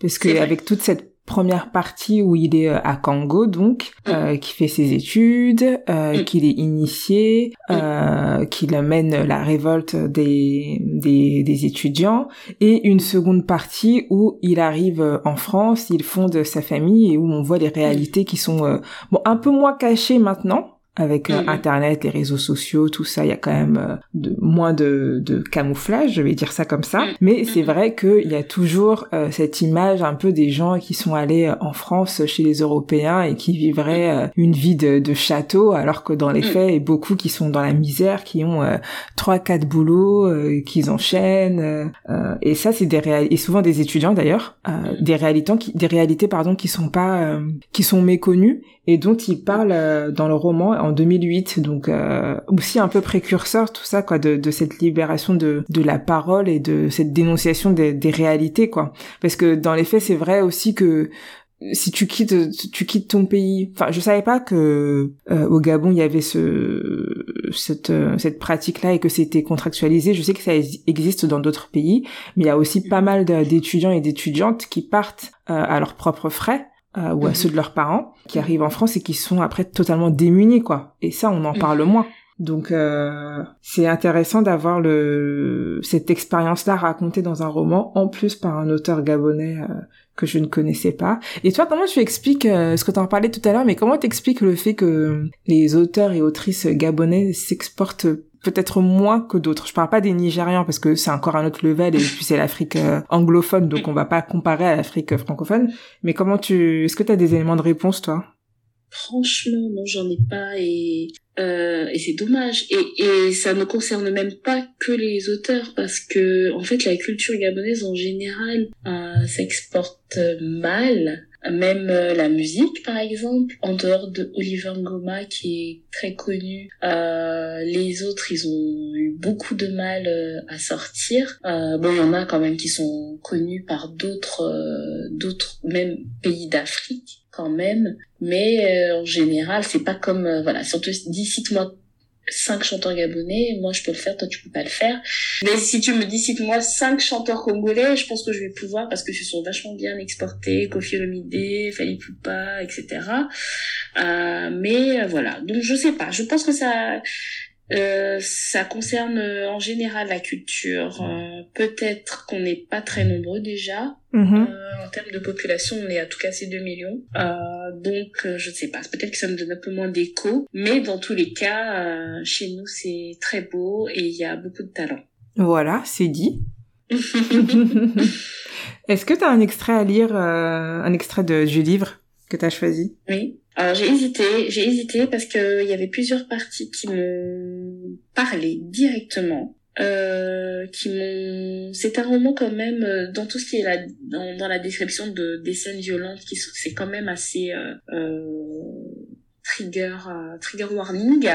parce que avec toute cette première partie où il est euh, à Kango donc euh, qui fait ses études euh, qu'il est initié euh, qu'il amène la révolte des, des, des étudiants. Et une seconde partie où il arrive euh, en France il fonde sa famille et où on voit les réalités qui sont bon un peu moins cachées maintenant avec euh, Mhm. Internet, les réseaux sociaux, tout ça, il y a quand même euh, de, moins de, de camouflage, je vais dire ça comme ça. Mhm. Mais c'est Mhm. vrai qu'il y a toujours euh, cette image un peu des gens qui sont allés euh, en France chez les Européens et qui vivraient euh, une vie de, de château, alors que dans les faits, il y a beaucoup qui sont dans la misère, qui ont euh, trois, quatre boulots, euh, qu'ils enchaînent. euh, euh, et ça, c'est des et souvent des étudiants d'ailleurs, euh, des réalités qui, des réalités pardon, qui sont pas, euh, qui sont méconnues et dont il parle euh, dans le roman en 2008 donc euh, aussi un peu précurseur tout ça quoi de, de cette libération de, de la parole et de cette dénonciation des, des réalités quoi. Parce que dans les faits c'est vrai aussi que si tu quittes tu quittes ton pays enfin je savais pas que euh, au Gabon il y avait ce cette euh, cette pratique là et que c'était contractualisé. Je sais que ça existe dans d'autres pays mais il y a aussi pas mal d'étudiants et d'étudiantes qui partent euh, à leurs propres frais euh, ou à Mhm. ceux de leurs parents qui arrivent en France et qui sont après totalement démunis quoi et ça on en Mhm. parle moins donc euh, c'est intéressant d'avoir le cette expérience là racontée dans un roman en plus par un auteur gabonais euh, que je ne connaissais pas et toi comment tu expliques euh, ce que tu en parlais tout à l'heure mais comment t'expliques le fait que les auteurs et autrices gabonais s'exportent peut-être moins que d'autres. Je parle pas des Nigérians parce que c'est encore un autre level et puis c'est l'Afrique euh, anglophone donc on va pas comparer à l'Afrique euh, francophone. Mais comment tu, est-ce que tu as des éléments de réponse toi? Franchement, non, j'en ai pas et euh, et c'est dommage. Et et ça ne concerne même pas que les auteurs parce que en fait la culture gabonaise en général euh, s'exporte mal. Même euh, la musique, par exemple, en dehors de Oliver Ngoma, qui est très connu, euh, les autres, ils ont eu beaucoup de mal euh, à sortir. Euh, bon, il y en a quand même qui sont connus par d'autres, euh, d'autres, même pays d'Afrique, quand même. Mais euh, en général, c'est pas comme, voilà, te dit cite-moi cinq chanteurs gabonais, moi je peux le faire, toi tu peux pas le faire. Mais si tu me dis cite-moi cinq chanteurs congolais, je pense que je vais pouvoir parce que ce sont vachement bien exportés, Kofi Olomide, Fali Poupa, etc. Euh, mais euh, voilà, donc je sais pas, je pense que ça, euh, ça concerne euh, en général la culture. Euh, Peut-être qu'on n'est pas très nombreux déjà. Mhm. Euh, en termes de population, on est à tout casser 2 millions. Euh, donc, euh, je ne sais pas. Peut-être que ça me donne un peu moins d'écho. Mais dans tous les cas, euh, chez nous, c'est très beau et il y a beaucoup de talent. Voilà, c'est dit. Est-ce que tu as un extrait à lire, euh, un extrait de, du livre? Que tu as choisi oui. Alors, j'ai hésité. J'ai hésité parce que il y avait plusieurs parties qui m'ont parlé directement. Euh, qui m'ont c'est un roman quand même euh, dans tout ce qui est là dans, dans la description de des scènes violentes qui sont c'est quand même assez euh, euh, trigger trigger warning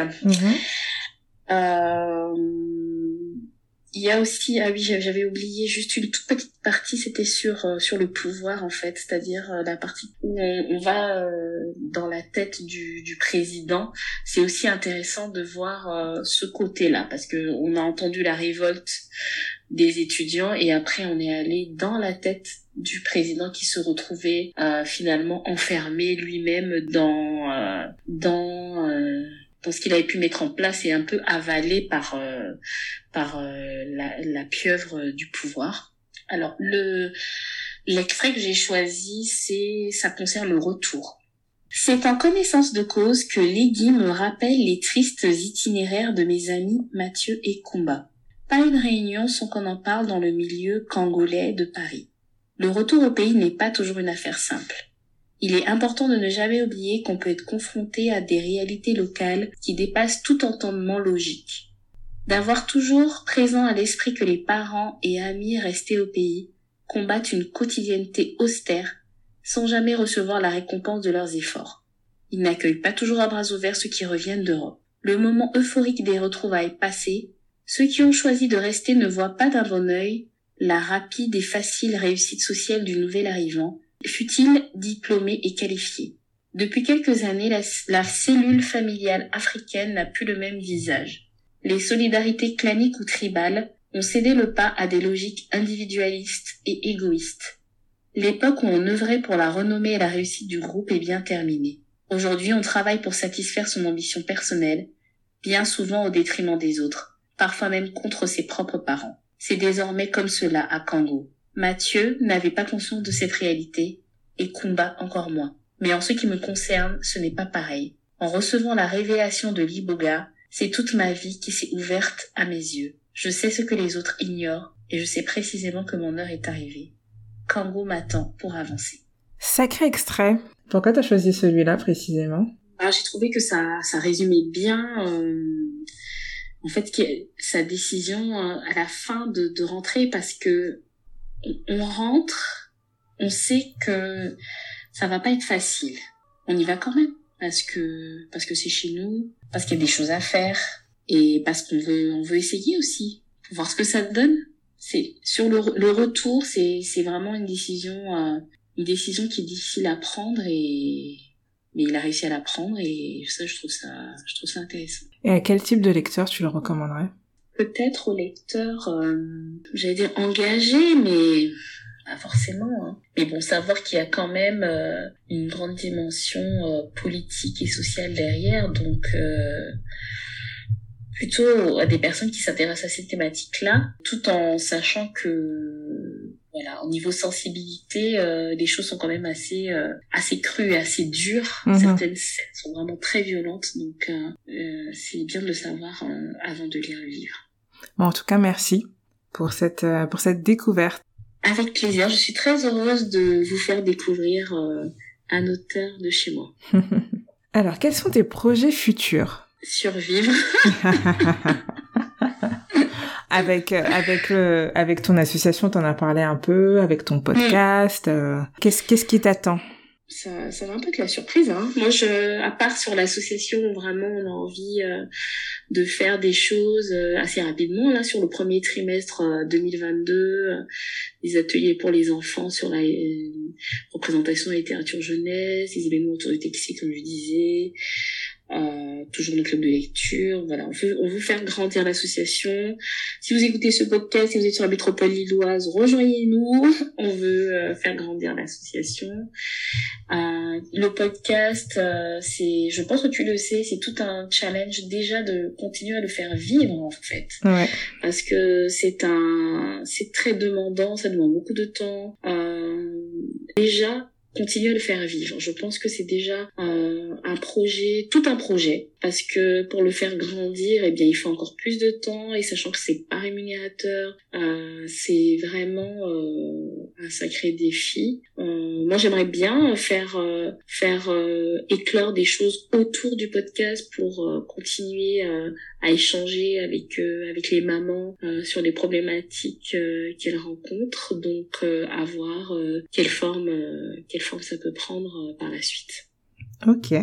euh, il y a aussi ah oui j'avais oublié juste une toute petite partie c'était sur euh, sur le pouvoir en fait c'est-à-dire euh, la partie où on, va euh, dans la tête du, du président. C'est aussi intéressant de voir ce côté-là parce que on a entendu la révolte des étudiants et après on est allé dans la tête du président qui se retrouvait finalement enfermé lui-même dans dans ce qu'il avait pu mettre en place et un peu avalé par euh, par euh, la, pieuvre du pouvoir. Alors le l'extrait que j'ai choisi, c'est ça concerne le retour. C'est en connaissance de cause que Legui me rappelle les tristes itinéraires de mes amis Mathieu et Combat. Pas une réunion sans qu'on en parle dans le milieu cangolais de Paris. Le retour au pays n'est pas toujours une affaire simple. Il est important de ne jamais oublier qu'on peut être confronté à des réalités locales qui dépassent tout entendement logique. D'avoir toujours présent à l'esprit que les parents et amis restés au pays combattent une quotidienneté austère sans jamais recevoir la récompense de leurs efforts. Ils n'accueillent pas toujours à bras ouverts ceux qui reviennent d'Europe. Le moment euphorique des retrouvailles passées, ceux qui ont choisi de rester ne voient pas d'un bon œil la rapide et facile réussite sociale du nouvel arrivant, fut-il diplômé et qualifié. Depuis quelques années, la, la, cellule familiale africaine n'a plus le même visage. Les solidarités claniques ou tribales ont cédé le pas à des logiques individualistes et égoïstes. L'époque où on œuvrait pour la renommée et la réussite du groupe est bien terminée. Aujourd'hui, on travaille pour satisfaire son ambition personnelle, bien souvent au détriment des autres, parfois même contre ses propres parents. C'est désormais comme cela à Kango. Mathieu n'avait pas conscience de cette réalité et combat encore moins. Mais en ce qui me concerne, ce n'est pas pareil. En recevant la révélation de l'Iboga, c'est toute ma vie qui s'est ouverte à mes yeux. Je sais ce que les autres ignorent et je sais précisément que mon heure est arrivée. Kango m'attend pour avancer. Sacré extrait. Pourquoi t'as choisi celui-là précisément? Ah, J'ai trouvé que ça, ça résumait bien euh, en fait sa décision euh, à la fin de, de rentrer parce que on rentre, on sait que ça va pas être facile. On y va quand même parce que parce que c'est chez nous, parce qu'il y a des choses à faire et parce qu'on veut on veut essayer aussi pour voir ce que ça donne. C'est sur le, le retour, c'est c'est vraiment une décision euh, une décision qui est difficile à prendre et mais il a réussi à la prendre et ça je trouve ça je trouve ça intéressant. Et à quel type de lecteur tu le recommanderais? Peut-être au lecteur, euh, j'allais dire engagé, mais pas forcément. Hein. Mais bon, savoir qu'il y a quand même euh, une grande dimension euh, politique et sociale derrière, donc euh, plutôt à des personnes qui s'intéressent à ces thématiques-là, tout en sachant que voilà, au niveau sensibilité, euh, les choses sont quand même assez assez crues et assez dures. Mhm. Certaines scènes sont vraiment très violentes, donc c'est bien de le savoir avant de lire le livre. Bon, en tout cas, merci pour cette pour cette découverte. Avec plaisir. Je suis très heureuse de vous faire découvrir euh, un auteur de chez moi. Alors, quels sont tes projets futurs? Survivre. avec euh, avec euh, avec ton association, t'en as parlé un peu, avec ton podcast. qu'est-ce qu'est-ce qui t'attend? Ça, ça va un peu être la surprise. Hein. Moi, je, à part sur l'association, vraiment, on a envie euh, de faire des choses euh, assez rapidement. Là, sur le premier trimestre 2022, euh, des ateliers pour les enfants sur la représentation de la littérature jeunesse, des événements autour du textile, comme je disais, euh, toujours le club de lecture. Voilà, on veut, on veut faire grandir l'association. Si vous écoutez ce podcast, si vous êtes sur la métropole lilloise, rejoignez-nous. On veut euh, faire grandir l'association. Euh, le podcast, euh, c'est, je pense que tu le sais, c'est tout un challenge déjà de continuer à le faire vivre en fait, ouais. parce que c'est un, c'est très demandant, ça demande beaucoup de temps. déjà continuer à le faire vivre. Je pense que c'est déjà un, un, projet, tout un projet, parce que pour le faire grandir, eh bien, il faut encore plus de temps, et sachant que c'est pas rémunérateur, euh, c'est vraiment euh, un sacré défi. Euh, moi, j'aimerais bien faire euh, faire euh, éclore des choses autour du podcast pour continuer à échanger avec avec les mamans sur les problématiques qu'elles rencontrent. Donc, à voir quelle forme quelle forme ça peut prendre par la suite. Ok.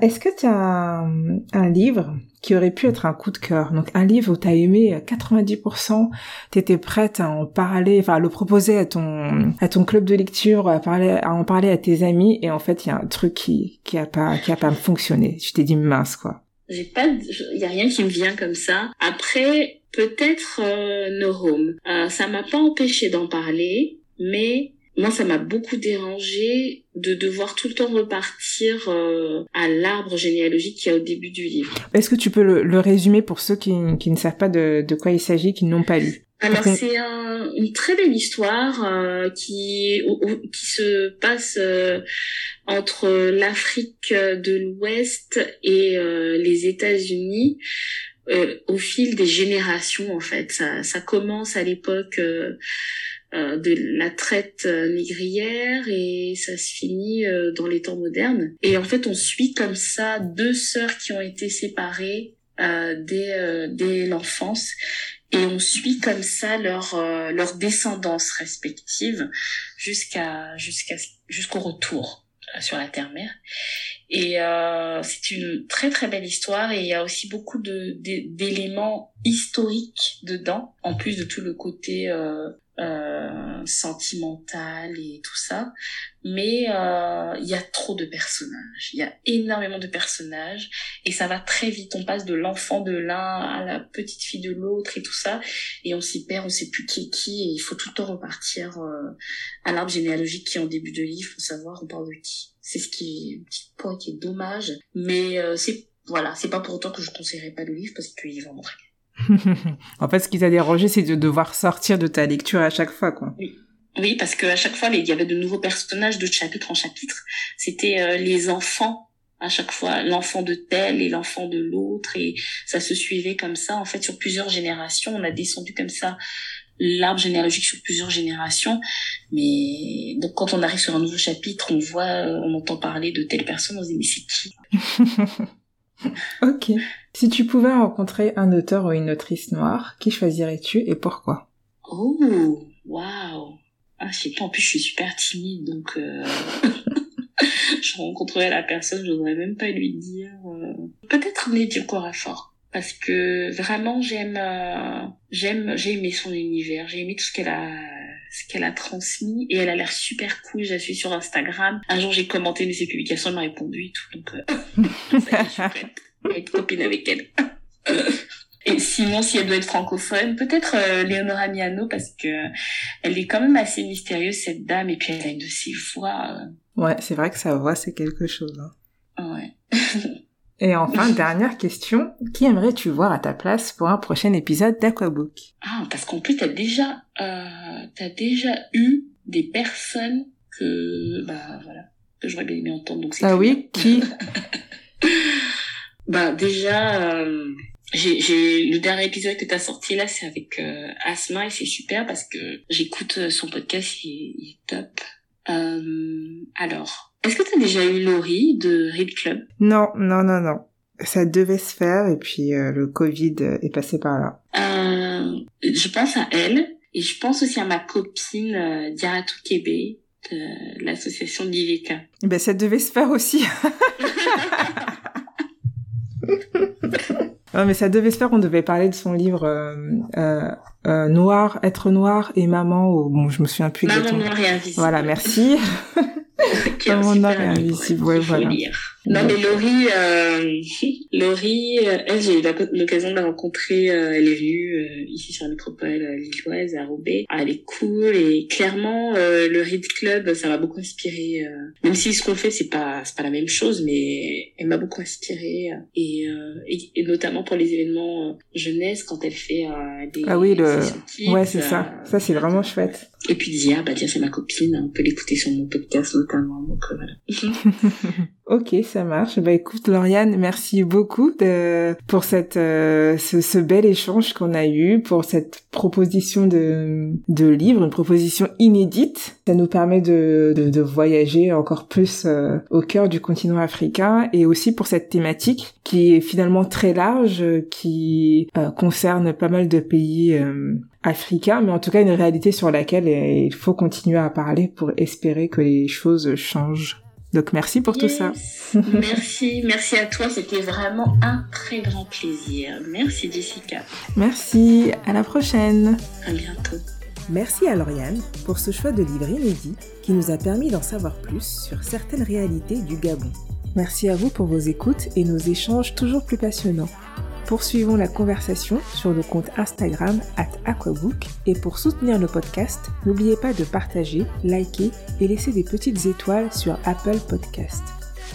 Est-ce que tu as un, livre qui aurait pu être un coup de cœur? Donc un livre où tu as aimé 90%, tu étais prête à en parler, enfin à le proposer à ton à ton club de lecture, à parler à en parler à tes amis et en fait il y a un truc qui qui a pas qui a pas fonctionné. Je t'ai dit mince quoi. J'ai pas il y a rien qui me vient comme ça. Après peut-être euh, No Home. Euh, ça m'a pas empêché d'en parler, mais moi, ça m'a beaucoup dérangé de devoir tout le temps repartir euh, à l'arbre généalogique qui a au début du livre. Est-ce que tu peux le, résumer pour ceux qui, qui, ne savent pas de, de quoi il s'agit, qui n'ont pas lu? Alors c'est un, une très belle histoire euh, qui qui se passe euh, entre l'Afrique de l'Ouest et les États-Unis. au fil des générations en fait ça, ça commence à l'époque euh, de la traite euh, négrière et ça se finit euh, dans les temps modernes. Et en fait, on suit comme ça deux sœurs qui ont été séparées dès, dès l'enfance et on suit comme ça leur leur descendance respective jusqu'à jusqu'à jusqu'au retour sur la terre-mère. Et euh, c'est une très très belle histoire et il y a aussi beaucoup de d'éléments historiques dedans, en plus de tout le côté euh, euh, sentimentale et tout ça. Mais euh, il y a trop de personnages. Il y a énormément de personnages et ça va très vite. On passe de l'enfant de l'un à la petite fille de l'autre et tout ça. Et on s'y perd, on sait plus qui est qui. Et il faut tout le temps repartir euh, à l'arbre généalogique qui est en début de livre pour savoir on parle de qui. C'est ce qui est un petit point qui est dommage. Mais euh, c'est voilà, c'est pas pour autant que je conseillerais pas le livre parce qu'il est vraiment très bien. en fait, ce qui t'a dérangé, c'est de devoir sortir de ta lecture à chaque fois, quoi. Oui. Oui, parce qu'à chaque fois, il y avait de nouveaux personnages de chapitre en chapitre. C'était euh, les enfants à chaque fois l'enfant de tel et l'enfant de l'autre et ça se suivait comme ça en fait sur plusieurs générations on a descendu comme ça l'arbre généalogique sur plusieurs générations mais donc quand on arrive sur un nouveau chapitre on voit on entend parler de telle personne on se dit mais c'est qui? ok si tu pouvais rencontrer un auteur ou une autrice noire qui choisirais-tu et pourquoi? Oh waouh ah je sais pas en plus je suis super timide donc euh... je rencontrerai la personne, je voudrais même pas lui dire. Euh... Peut-être Nédio Corafor, parce que vraiment j'aime, euh, j'aime, j'ai aimé son univers, j'ai aimé tout ce qu'elle a, ce qu'elle a transmis, et elle a l'air super cool. Je la suis sur Instagram. Un jour j'ai commenté mais ses publications, elle m'a répondu et tout, donc euh... ça je suis prête à être copine avec elle. Et sinon, si elle doit être francophone, peut-être euh, Léonora Miano parce que elle est quand même assez mystérieuse cette dame et puis elle a une de ses voix. Euh... Ouais, c'est vrai que sa voix c'est quelque chose. Hein. Ouais. et enfin, dernière question, qui aimerais-tu voir à ta place pour un prochain épisode d'Aquabook? Ah, parce qu'en plus t'as déjà, euh, t'as déjà eu des personnes que, bah voilà, que j'aurais bien aimé entendre. Donc ah oui, qui? Bah déjà. Euh j'ai le dernier épisode que tu as sorti là c'est avec euh, Asma et c'est super parce que j'écoute son podcast il, il est top euh, alors est-ce que tu as déjà eu Laurie de Read Club? Non non non non. Ça devait se faire et puis euh, le Covid est passé par là. Euh, je pense à elle et je pense aussi à ma copine euh, Diaratou Kébé de l'association Liveka ben ça devait se faire aussi. Non, mais ça devait se faire, on devait parler de son livre euh, Noir, être noir et maman, ou bon, je me souviens plus Maman noir et invisible. Voilà, merci. maman noir et invisible, ouais, voilà. Lire. Non, mais Laurie, euh, Laurie, euh, elle, j'ai eu l'occasion de la rencontrer. Euh, elle est venue euh, ici sur la métropole lilloise, à Roubaix. Ah, elle est cool et clairement, le Read Club, ça m'a beaucoup inspiré. même si ce qu'on fait, c'est pas, c'est pas la même chose, mais elle m'a beaucoup inspiré et, et, et, notamment pour les événements jeunesse quand elle fait des. Ah oui, le. Ouais, c'est ça. Ça, c'est vraiment chouette. Et puis Dia, bah Dia, c'est ma copine. On peut l'écouter sur mon podcast notamment. Donc voilà. Ok, ça marche. Bah écoute, Lauriane, merci beaucoup de, pour cette, euh, ce, ce, bel échange qu'on a eu, pour cette proposition de, de livre, une proposition inédite. Ça nous permet de, de, de voyager encore plus euh, au cœur du continent africain et aussi pour cette thématique qui est finalement très large, qui euh, concerne pas mal de pays africains, mais en tout cas une réalité sur laquelle il faut continuer à parler pour espérer que les choses changent. Donc merci pour yes. tout ça. merci, merci à toi, c'était vraiment un très grand plaisir. Merci Jessica. Merci, à la prochaine. À bientôt. Merci à Lauriane pour ce choix de livre inédit qui nous a permis d'en savoir plus sur certaines réalités du Gabon. Merci à vous pour vos écoutes et nos échanges toujours plus passionnants. Poursuivons la conversation sur le compte Instagram at Aquabook et pour soutenir le podcast, n'oubliez pas de partager, liker et laisser des petites étoiles sur Apple Podcast.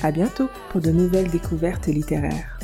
À bientôt pour de nouvelles découvertes littéraires.